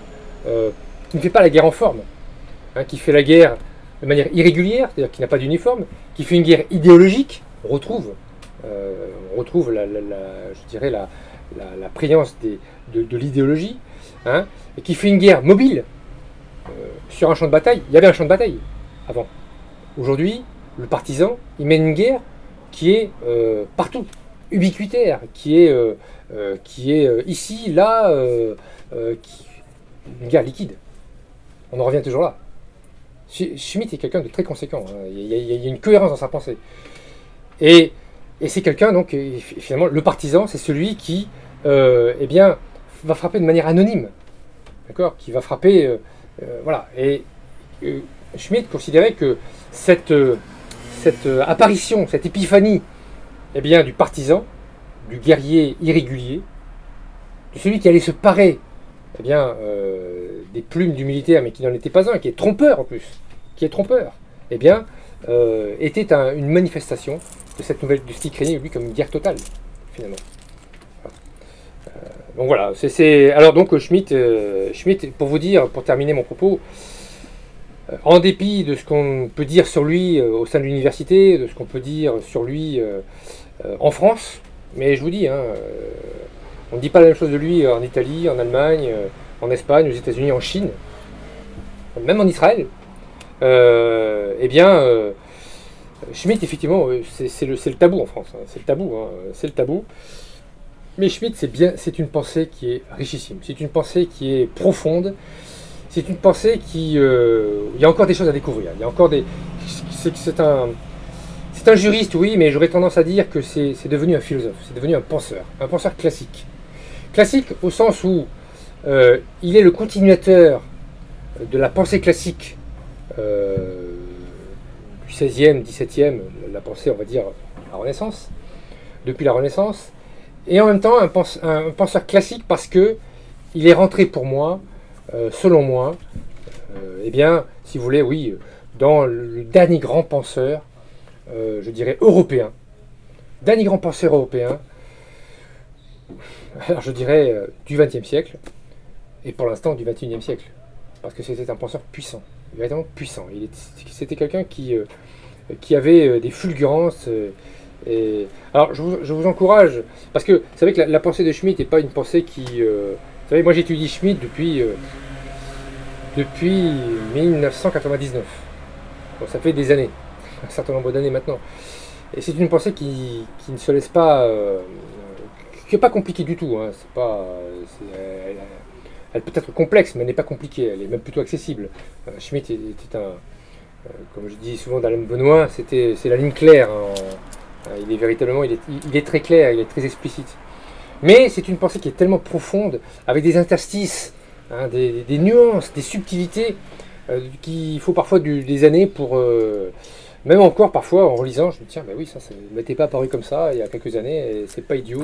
qui ne fait pas la guerre en forme, hein, qui fait la guerre de manière irrégulière, c'est-à-dire qui n'a pas d'uniforme, qui fait une guerre idéologique, on retrouve, on retrouve la, je dirais la, la, des, de l'idéologie, Hein, et qui fait une guerre mobile euh, sur un champ de bataille. Il y avait un champ de bataille avant. Aujourd'hui, le partisan, il mène une guerre qui est euh, partout, ubiquitaire, qui est, euh, qui est ici, là, une guerre liquide. On en revient toujours là. Schmitt est quelqu'un de très conséquent. Hein. Il, y a, une cohérence dans sa pensée. Et, et c'est quelqu'un, donc, finalement, le partisan, c'est celui qui, eh bien, va frapper de manière anonyme, d'accord? Qui va frapper, euh, euh, voilà. Et euh, Schmitt considérait que cette, cette apparition, cette épiphanie, eh bien, du partisan, du guerrier irrégulier, de celui qui allait se parer, eh bien, des plumes du militaire, mais qui n'en était pas un, qui est trompeur en plus, qui est trompeur, eh bien, était une manifestation de cette nouvelle du stick lui comme une guerre totale, finalement. Euh, donc voilà, alors donc Schmitt, Schmitt, pour vous dire, pour terminer mon propos, en dépit de ce qu'on peut dire sur lui au sein de l'université, de ce qu'on peut dire sur lui en France, mais je vous dis, hein, on ne dit pas la même chose de lui en Italie, en Allemagne, euh, en Espagne, aux États-Unis, en Chine, même en Israël. Euh, eh bien, euh, Schmitt, effectivement, c'est le, tabou en France. Hein. c'est le tabou. Hein. c'est le tabou. Mais Schmitt, c'est bien, c'est une pensée qui est richissime. C'est une pensée qui est profonde. C'est une pensée qui, il y a encore des choses à découvrir. Il y a encore des, c'est un, c'est un juriste, oui, mais j'aurais tendance à dire que c'est devenu un philosophe. C'est devenu un penseur, un penseur classique. Classique au sens où euh, il est le continuateur de la pensée classique euh, du 16e, 17e, la pensée, on va dire, la Renaissance, depuis la Renaissance, et en même temps un, penseur classique parce que il est rentré pour moi, euh, selon moi, eh bien, si vous voulez, oui, dans le dernier grand penseur, je dirais européen, dernier grand penseur européen, alors je dirais euh, du XXe siècle, et pour l'instant du XXIe siècle, parce que c'était un penseur puissant, vraiment puissant. C'était quelqu'un qui, euh, qui avait euh, des fulgurances. Alors je vous, encourage, parce que vous savez que la, pensée de Schmitt n'est pas une pensée qui... vous savez, moi j'étudie Schmitt depuis, depuis 1999. Donc ça fait des années, un certain nombre d'années maintenant. Et c'est une pensée qui, qui, ne se laisse pas qui n'est pas compliquée du tout. Hein. C'est pas, elle, peut être complexe, mais elle n'est pas compliquée. Elle est même plutôt accessible. Euh, Schmitt était un, euh, comme je dis souvent d'Alain Benoît, c'est la ligne claire. Il est véritablement, il est, est, très clair, il est très explicite. Mais c'est une pensée qui est tellement profonde, avec des interstices, hein, des, nuances, des subtilités, euh, qu'il faut parfois des années pour même encore parfois en relisant, je me dis tiens, mais oui, ça, m'était pas apparu comme ça il y a quelques années, et c'est pas idiot.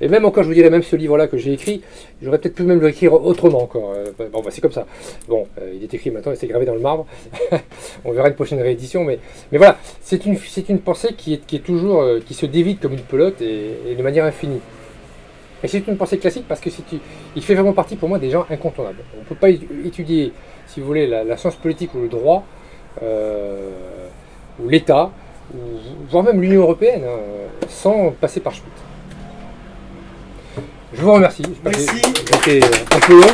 Et, même encore, je vous dirais, même ce livre-là que j'ai écrit, j'aurais peut-être pu même le écrire autrement encore. Euh, bon, bah, c'est comme ça. Bon, euh, il est écrit maintenant et c'est gravé dans le marbre. On verra une prochaine réédition, mais, voilà, c'est une, une pensée qui est, qui est toujours, euh, qui se dévide comme une pelote et, de manière infinie. Et c'est une pensée classique parce que il fait vraiment partie pour moi des gens incontournables. On ne peut pas étudier, si vous voulez, la, science politique ou le droit ou l'État, voire même l'Union européenne, hein, sans passer par Schmitt. Je vous remercie. Merci. C'était un peu long.